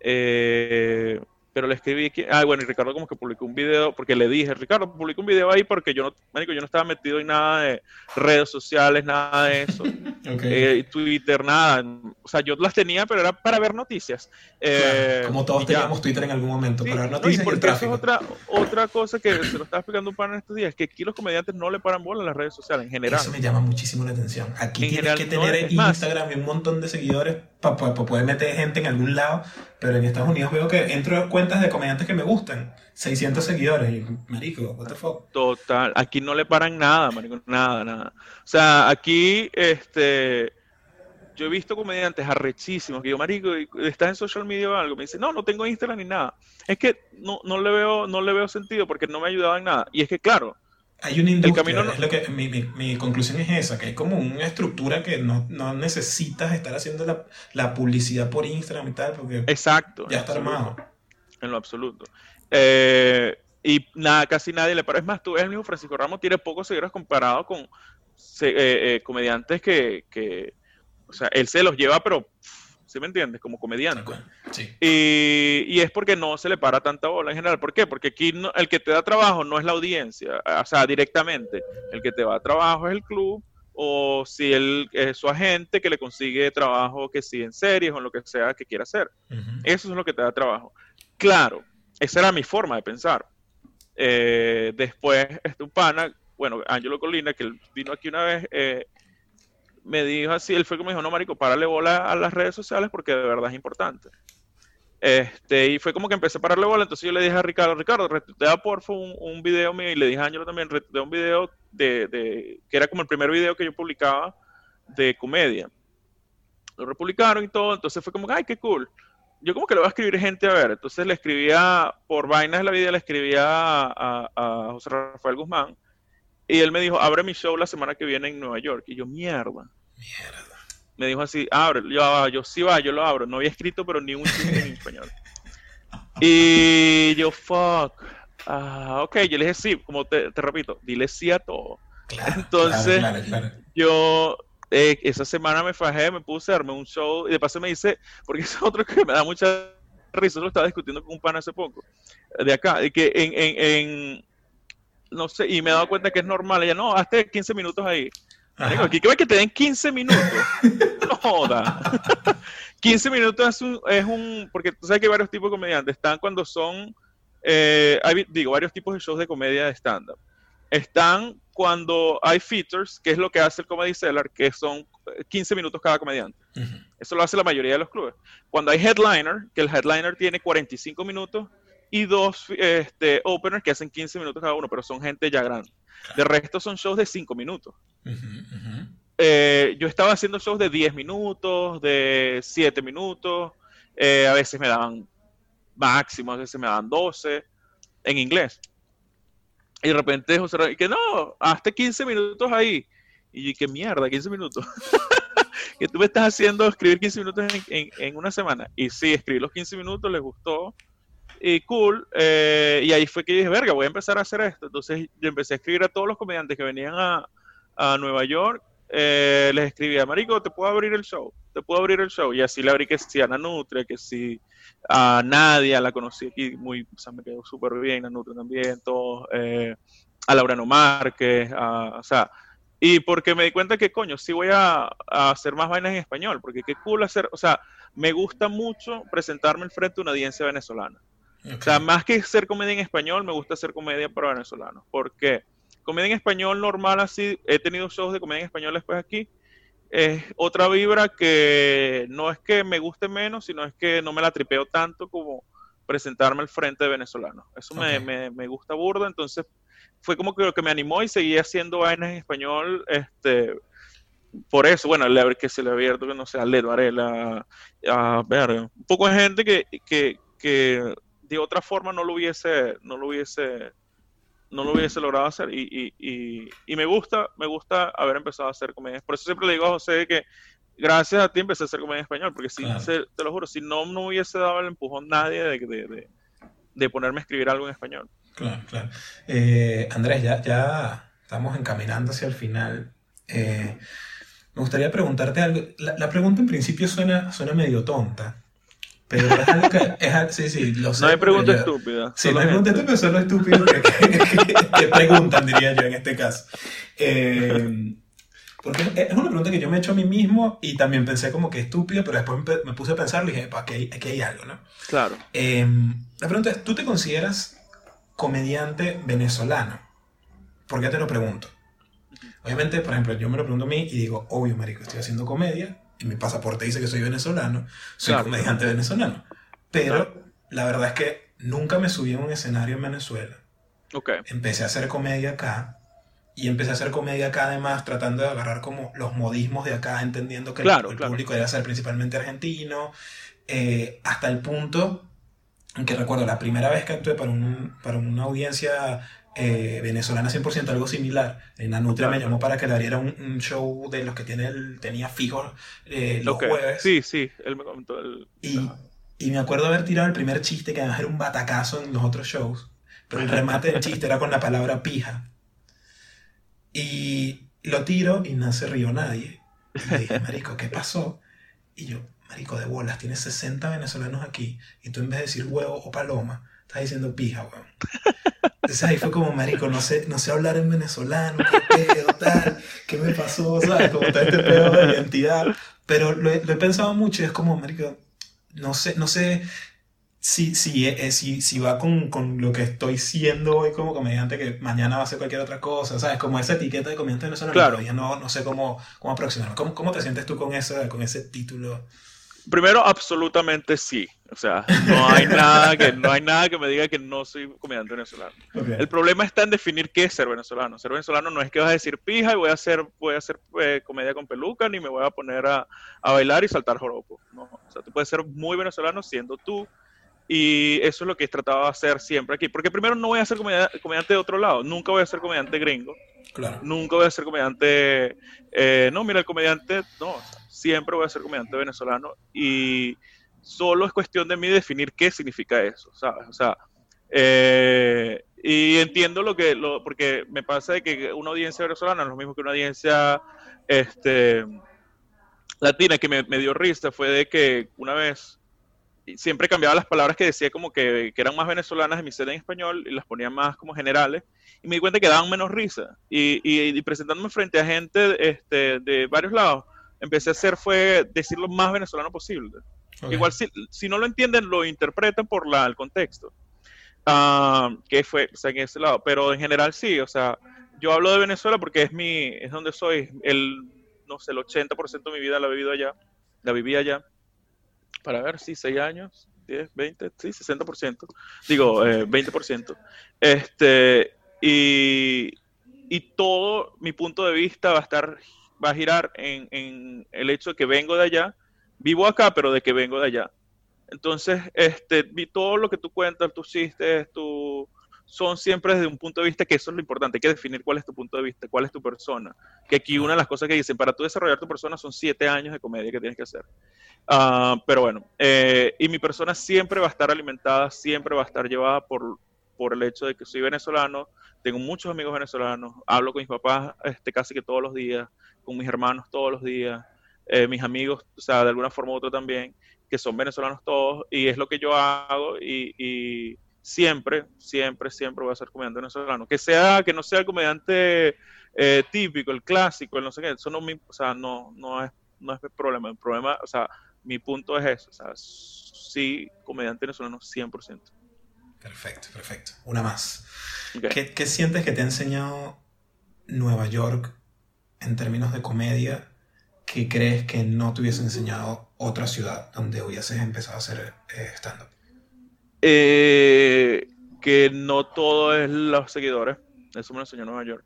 Eh, pero le escribí que, ah, bueno, y Ricardo como que publicó un video, porque le dije, Ricardo, publicó un video ahí porque yo no, yo no estaba metido en nada de redes sociales, nada de eso, eh, Twitter, nada, o sea, yo las tenía, pero era para ver noticias. Eh, como todos teníamos Twitter en algún momento, para ver noticias. y, eso es otra, otra cosa que se lo estaba explicando un pan en estos días, que aquí los comediantes no le paran bola en las redes sociales, en general. Eso me llama muchísimo la atención. Aquí tienes que tener Instagram y un montón de seguidores para poder meter gente en algún lado, pero en Estados Unidos veo que entro a cuentas de comediantes que me gustan, 600 seguidores, y marico, what the fuck. Total, aquí no le paran nada, marico, nada, nada. O sea, aquí, este, yo he visto comediantes arrechísimos que yo, marico, ¿estás en social media o algo? Me dice, no, no tengo Instagram ni nada. Es que no, no, le veo, no le veo sentido porque no me ayudaba en nada. Y es que, claro, hay una industria, es lo que, mi, mi, mi, conclusión es esa, que hay como una estructura que no, no necesitas estar haciendo la, la, publicidad por Instagram y tal, porque Exacto, ya está armado. En lo absoluto. Eh, y nada, casi nadie le para. Es más, tú ves el mismo Francisco Ramos, tiene pocos seguidores comparado con eh, eh, comediantes que, que, o sea, él se los lleva, pero ¿sí me entiendes? Como comediante. Y, es porque no se le para tanta bola en general. ¿Por qué? Porque aquí el que te da trabajo no es la audiencia, o sea, directamente. El que te va a trabajo es el club o si él es su agente que le consigue trabajo que sí en series o en lo que sea que quiera hacer. Eso es lo que te da trabajo. Claro, esa era mi forma de pensar. Eh, después, este un pana, bueno, Angelo Colina, que vino aquí una vez, eh, me dijo así, él fue como dijo, no, marico, párale bola a las redes sociales porque de verdad es importante. Este, y fue como que empecé a pararle bola, entonces yo le dije a Ricardo, Ricardo, retuitea porfa un, un video mío, y le dije a Ángelo también, retuitea un video de, de, que era como el primer video que yo publicaba de comedia. Lo republicaron y todo, entonces fue como, ay, qué cool. Yo como que le voy a escribir gente a ver, entonces le escribía, por vainas de la vida, le escribía a José Rafael Guzmán, y él me dijo, abre mi show la semana que viene en Nueva York. Y yo, mierda. Mierda. Me dijo así, abre. Yo, ah, yo sí va, yo lo abro. No había escrito, pero ni un chiste en español. Y yo, fuck. Ah, ok, yo le dije sí, como te, repito, dile sí a todo. Entonces, yo eh, esa semana me fajé, me puse a armar un show y de paso me dice, porque es otro que me da mucha risa, lo estaba discutiendo con un pan hace poco, de acá, y que en, en, en no sé, y me he dado cuenta que es normal. Ella, no, hazte 15 minutos ahí. Aquí que que te den 15 minutos. no joda. 15 minutos es un, es un, porque tú sabes que varios tipos de comediantes. Están cuando son, eh, hay, digo, varios tipos de shows de comedia de stand-up. Están cuando hay features, que es lo que hace el Comedy Cellar, que son 15 minutos cada comediante. Eso lo hace la mayoría de los clubes. Cuando hay headliner, que el headliner tiene 45 minutos, y dos este, openers que hacen 15 minutos cada uno, pero son gente ya grande. De resto son shows de 5 minutos. Eh, yo estaba haciendo shows de 10 minutos, de 7 minutos, eh, a veces me daban máximo, a veces me daban 12 en inglés. Y de repente José que no, hazte 15 minutos ahí. Y qué mierda, 15 minutos. que tú me estás haciendo escribir 15 minutos en, una semana. Y sí, escribí los 15 minutos, les gustó. Y cool. Eh, y ahí fue que dije, verga, voy a empezar a hacer esto. Entonces yo empecé a escribir a todos los comediantes que venían a, a Nueva York. Eh, les escribía, Marico, te puedo abrir el show, te puedo abrir el show. Y así le abrí que sí a Nanutria, que sí a Nadia, la conocí aquí, muy, o sea, me quedó súper bien, Nanutria también, todos. Eh, a Laurano Márquez, a, o sea, y porque me di cuenta que, coño, sí voy a, hacer más vainas en español, porque qué cool hacer, o sea, me gusta mucho presentarme al frente de una audiencia venezolana. O sea, más que hacer comedia en español, me gusta hacer comedia para venezolanos. porque Comedia en español normal, así, he tenido shows de comedia en español después aquí. Es otra vibra que no es que me guste menos, sino es que no me la tripeo tanto como presentarme al frente de venezolanos. Eso me, me, me gusta burdo, entonces fue como que lo que me animó y seguí haciendo vainas en español, este, por eso, bueno, el que se le ha abierto, que no sé, a Led Varela, a, ver, un poco de gente que, que, que, de otra forma no lo hubiese, no lo hubiese, no lo hubiese logrado hacer y, y, y, me gusta, me gusta haber empezado a hacer comedia. Por eso siempre le digo a José que gracias a ti empecé a hacer comedia en español, porque si, te lo juro, si no, no hubiese dado el empujón nadie de, de, de ponerme a escribir algo en español. Claro, claro. Eh, Andrés, ya, ya estamos encaminando hacia el final. Eh, me gustaría preguntarte algo. La, pregunta en principio suena, suena medio tonta, pero es algo que... Es, sí, sí, lo sé. No hay pregunta estúpida. Sí, no hay pregunta estúpida, solo estúpido que, que, preguntan, diría yo en este caso. Eh, porque es una pregunta que yo me he hecho a mí mismo y también pensé como que estúpido, pero después me puse a pensar y dije, aquí, aquí hay algo, ¿no? Claro. la pregunta es, ¿tú te consideras comediante venezolano? ¿Por qué te lo pregunto? Obviamente, por ejemplo, yo me lo pregunto a mí y digo, obvio, marico, estoy haciendo comedia mi pasaporte dice que soy venezolano, soy comediante venezolano. Pero la verdad es que nunca me subí a un escenario en Venezuela. Okay. Empecé a hacer comedia acá y empecé a hacer comedia acá además tratando de agarrar como los modismos de acá, entendiendo que el, público debe ser principalmente argentino, eh, hasta el punto que recuerdo la primera vez que actué para, un, para una audiencia eh, venezolana 100%, algo similar. En Anutria me llamó para que le diera un, show de los que tiene el, tenía fijos eh, los jueves. Sí, sí, él me comentó. El... Y, y, me acuerdo haber tirado el primer chiste que era un batacazo en los otros shows, pero el remate del chiste era con la palabra pija. Y lo tiro y no se rió nadie. Y le dije, Marico, ¿qué pasó? Y yo, Marico de bolas, tienes 60 venezolanos aquí y tú en vez de decir huevo o paloma, estás diciendo pija, weón. Entonces ahí fue como, Marico, no sé, no sé hablar en venezolano, qué pedo, tal, qué me pasó, ¿sabes? Como está este pedo de identidad. Pero lo he, pensado mucho y es como, Marico, no sé, no sé si, si, eh, si, si va con, con, lo que estoy siendo hoy como comediante, que mañana va a ser cualquier otra cosa, ¿sabes? Como esa etiqueta de comediante venezolano, claro. todavía no, no sé cómo, cómo aproximarme. ¿Cómo, ¿Cómo te sientes tú con, ese, con ese título? Primero, absolutamente sí. O sea, no hay nada que, no hay nada que me diga que no soy comediante venezolano. El problema está en definir qué es ser venezolano. Ser venezolano no es que vas a decir pija y voy a hacer, voy a hacer eh, comedia con peluca, ni me voy a poner a, a, bailar y saltar joropo. No. O sea, tú puedes ser muy venezolano siendo tú. Y eso es lo que he tratado de hacer siempre aquí. Porque primero no voy a ser comediante de otro lado. Nunca voy a ser comediante gringo. Nunca voy a ser comediante. Eh, no, mira, el comediante. No, siempre voy a ser comediante venezolano y solo es cuestión de mí definir qué significa eso. O sea, eh, y entiendo lo que, lo, porque me pasa de que una audiencia venezolana es lo mismo que una audiencia este, latina, que me, dio risa fue de que una vez siempre cambiaba las palabras que decía como que, eran más venezolanas en mi set en español y las ponía más como generales y me di cuenta que daban menos risa y, y, presentándome frente a gente este, de varios lados empecé a hacer fue decir lo más venezolano posible. Igual si, si, no lo entienden, lo interpretan por la, el contexto. Ah, que fue, o sea, en ese lado. Pero en general sí, o sea, yo hablo de Venezuela porque es mi, es donde soy. El, no sé, el 80% de mi vida la he vivido allá. La viví allá. Para ver, sí, 6 años, 10, 20, sí, 60%. Digo, eh, 20%. Este, y, y todo mi punto de vista va a estar va a girar en, el hecho de que vengo de allá, vivo acá, pero de que vengo de allá. Entonces, este, vi todo lo que tú cuentas, tus chistes, tu, son siempre desde un punto de vista que eso es lo importante, hay que definir cuál es tu punto de vista, cuál es tu persona. Que aquí una de las cosas que dicen, para tú desarrollar tu persona son siete años de comedia que tienes que hacer. Ah, pero bueno, eh, y mi persona siempre va a estar alimentada, siempre va a estar llevada por, por el hecho de que soy venezolano, tengo muchos amigos venezolanos, hablo con mis papás este, casi que todos los días, con mis hermanos todos los días, eh, mis amigos, o sea, de alguna forma u otra también, que son venezolanos todos, y es lo que yo hago, y siempre, siempre, siempre voy a ser comediante venezolano. Que sea, que no sea el comediante eh, típico, el clásico, el no sé qué, eso no o sea, no, no es, no es el problema. El problema, o sea, mi punto es eso, o sea, sí, comediante venezolano 100%. Perfecto, perfecto. Una más. ¿Qué, ¿Qué sientes que te ha enseñado Nueva York en términos de comedia que crees que no te hubiese enseñado otra ciudad donde hubieses empezado a hacer eh, stand-up? Eh, que no todo es los seguidores. Eso me lo enseñó Nueva York.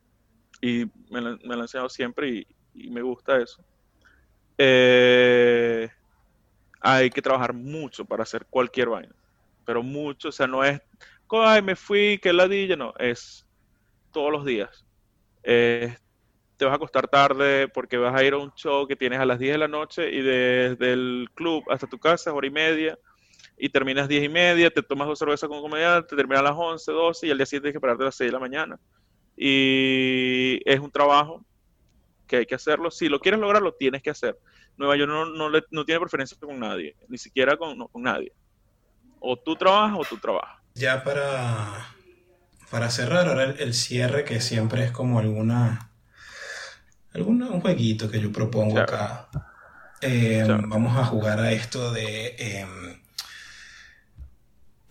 Y me lo, me enseñado siempre y, me gusta eso. Eh, hay que trabajar mucho para hacer cualquier vaina. Pero mucho, o sea, no es, ay, me fui, que ladilla, no, es todos los días. te vas a acostar tarde porque vas a ir a un show que tienes a las 10 de la noche y desde el club hasta tu casa, hora y media y terminas 10 y media, te tomas dos cervezas con comediante, terminas a las 11, 12 y al día siguiente tienes que pararte a las 6 de la mañana. Y es un trabajo que hay que hacerlo. Si lo quieres lograr, lo tienes que hacer. Nueva York no, no, no tiene preferencia con nadie, ni siquiera con, con nadie. O tú trabajas o tú trabajas. Ya para, para cerrar, ahora el, cierre que siempre es como alguna, alguna un jueguito que yo propongo acá. Eh, vamos a jugar a esto de... Em,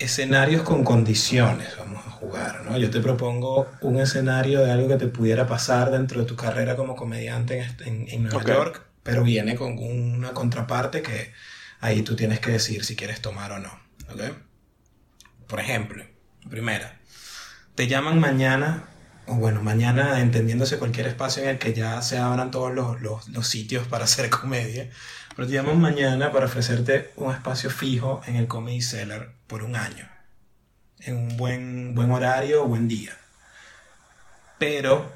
escenarios con condiciones, vamos a jugar, ¿no? Yo te propongo un escenario de algo que te pudiera pasar dentro de tu carrera como comediante en, Nueva York, pero viene con una contraparte que ahí tú tienes que decir si quieres tomar o no, ¿ok? Por ejemplo, primera, te llaman mañana, o bueno, mañana entendiéndose cualquier espacio en el que ya se abran todos los, los, los sitios para hacer comedia, pero te mañana para ofrecerte un espacio fijo en el Comedy Cellar por un año. En un buen, buen horario, buen día. Pero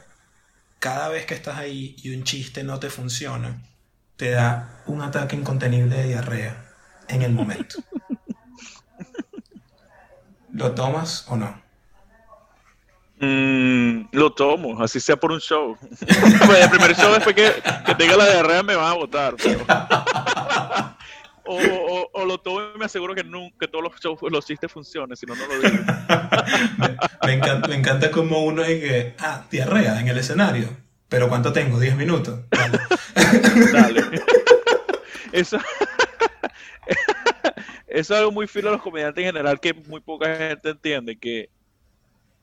cada vez que estás ahí y un chiste no te funciona, te da un ataque incontenible de diarrea en el momento. ¿Lo tomas o no? Mm, lo tomo, así sea por un show. Pues, el primer show después que, que tenga la diarrea me van a votar. O, lo tomo y me aseguro que, nunca, todos los shows, los chistes funcionen, si no, no lo digo. me, encanta, me encanta como uno es que, ah, diarrea en el escenario. Pero ¿cuánto tengo? ¿10 minutos? Dale. Eso, eso es algo muy fino a los comediantes en general que muy poca gente entiende, que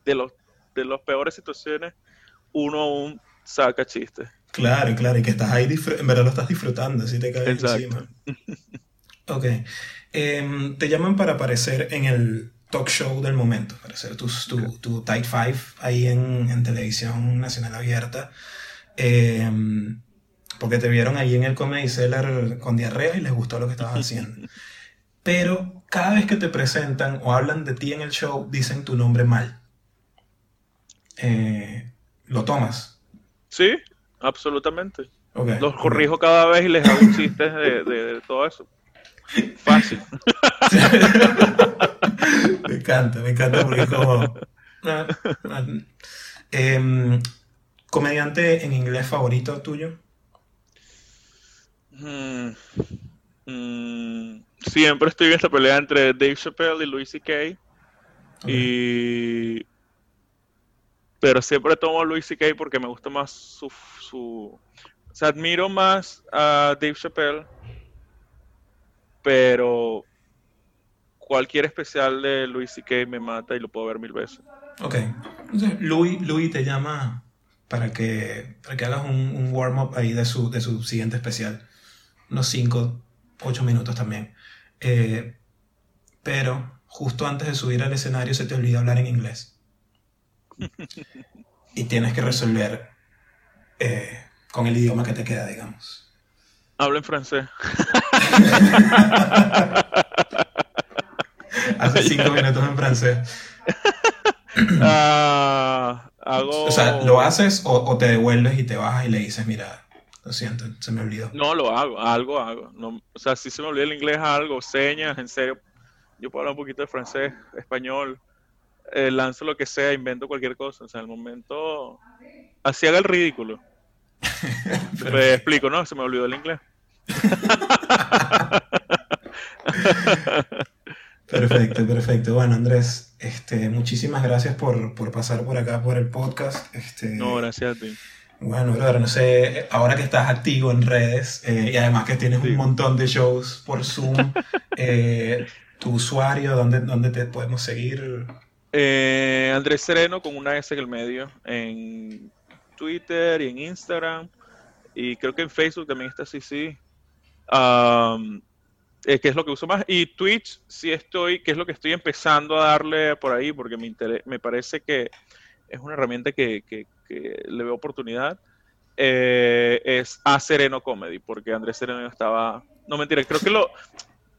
de los de las peores situaciones, uno aún saca chistes. Claro, claro, y que estás ahí, en verdad lo estás disfrutando, así te caes encima. ok. Em, te llaman para aparecer en el talk show del momento, para hacer tu, tu, tu Tight Five ahí en, en televisión nacional abierta. Em, porque te vieron ahí en el Comedy Cellar con diarrea y les gustó lo que estabas haciendo. Pero cada vez que te presentan o hablan de ti en el show, dicen tu nombre mal. Eh, lo tomas. Sí, absolutamente. Los corrijo cada vez y les hago chistes de, de, todo eso. Fácil. me encanta, me encanta porque como... Em, ¿Comediante en inglés favorito tuyo? Mm, mm, siempre estoy en esta pelea entre Dave Chappelle y Louis C.K. Y pero siempre tomo a Louis C.K. porque me gusta más su, su... O sea, admiro más a Dave Chappelle, pero cualquier especial de Louis C.K. me mata y lo puedo ver mil veces. Ok. Entonces, Louis, Louis te llama para que, para que hagas un, warm-up ahí de su, de su siguiente especial. Unos 5, 8 minutos también. Eh, pero justo antes de subir al escenario se te olvida hablar en inglés y tienes que resolver eh, con el idioma que te queda, digamos. Habla en francés. Hace cinco minutos en francés. Ah, hago... O sea, ¿lo haces o, te devuelves y te bajas y le dices, mira, lo siento, se me olvidó? No, lo hago, algo hago. No, o sea, si se me olvida el inglés, algo, señas, en serio. Yo puedo hablar un poquito de francés, español, eh, lanzo lo que sea, invento cualquier cosa. O sea, al momento, así haga el ridículo. Te explico, ¿no? Se me olvidó el inglés. Perfecto, perfecto. Bueno, Andrés, este, muchísimas gracias por, pasar por acá por el podcast. Este, no, gracias a ti. Bueno, brother, no sé, ahora que estás activo en redes eh, y además que tienes un montón de shows por Zoom, eh, tu usuario, ¿dónde, ¿dónde te podemos seguir? Eh, Andrés Sereno con una S en el medio, en Twitter y en Instagram, y creo que en Facebook también está así, sí. Eh, que es lo que uso más. Y Twitch, sí estoy, que es lo que estoy empezando a darle por ahí, porque me, me parece que es una herramienta que, que, le veo oportunidad. Eh, es a Sereno Comedy, porque Andrés Sereno estaba. No mentira, creo que lo.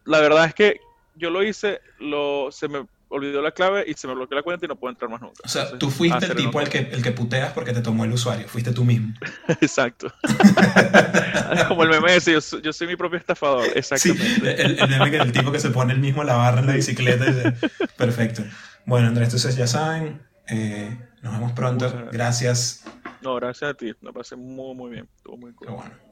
La verdad es que yo lo hice, lo, se me olvidó la clave y se me bloqueó la cuenta y no puedo entrar más nunca. O sea, tú fuiste el tipo el que, el que puteas porque te tomó el usuario, fuiste tú mismo. Exacto. Como el meme ese, yo, yo, soy mi propio estafador. Exactamente. el, el meme que el tipo que se pone el mismo la barra en la bicicleta. Perfecto. Bueno, Andrés, entonces ya saben, eh, nos vemos pronto. Gracias. No, gracias a ti. Me pasé muy, muy bien. Estuvo muy cool. bueno.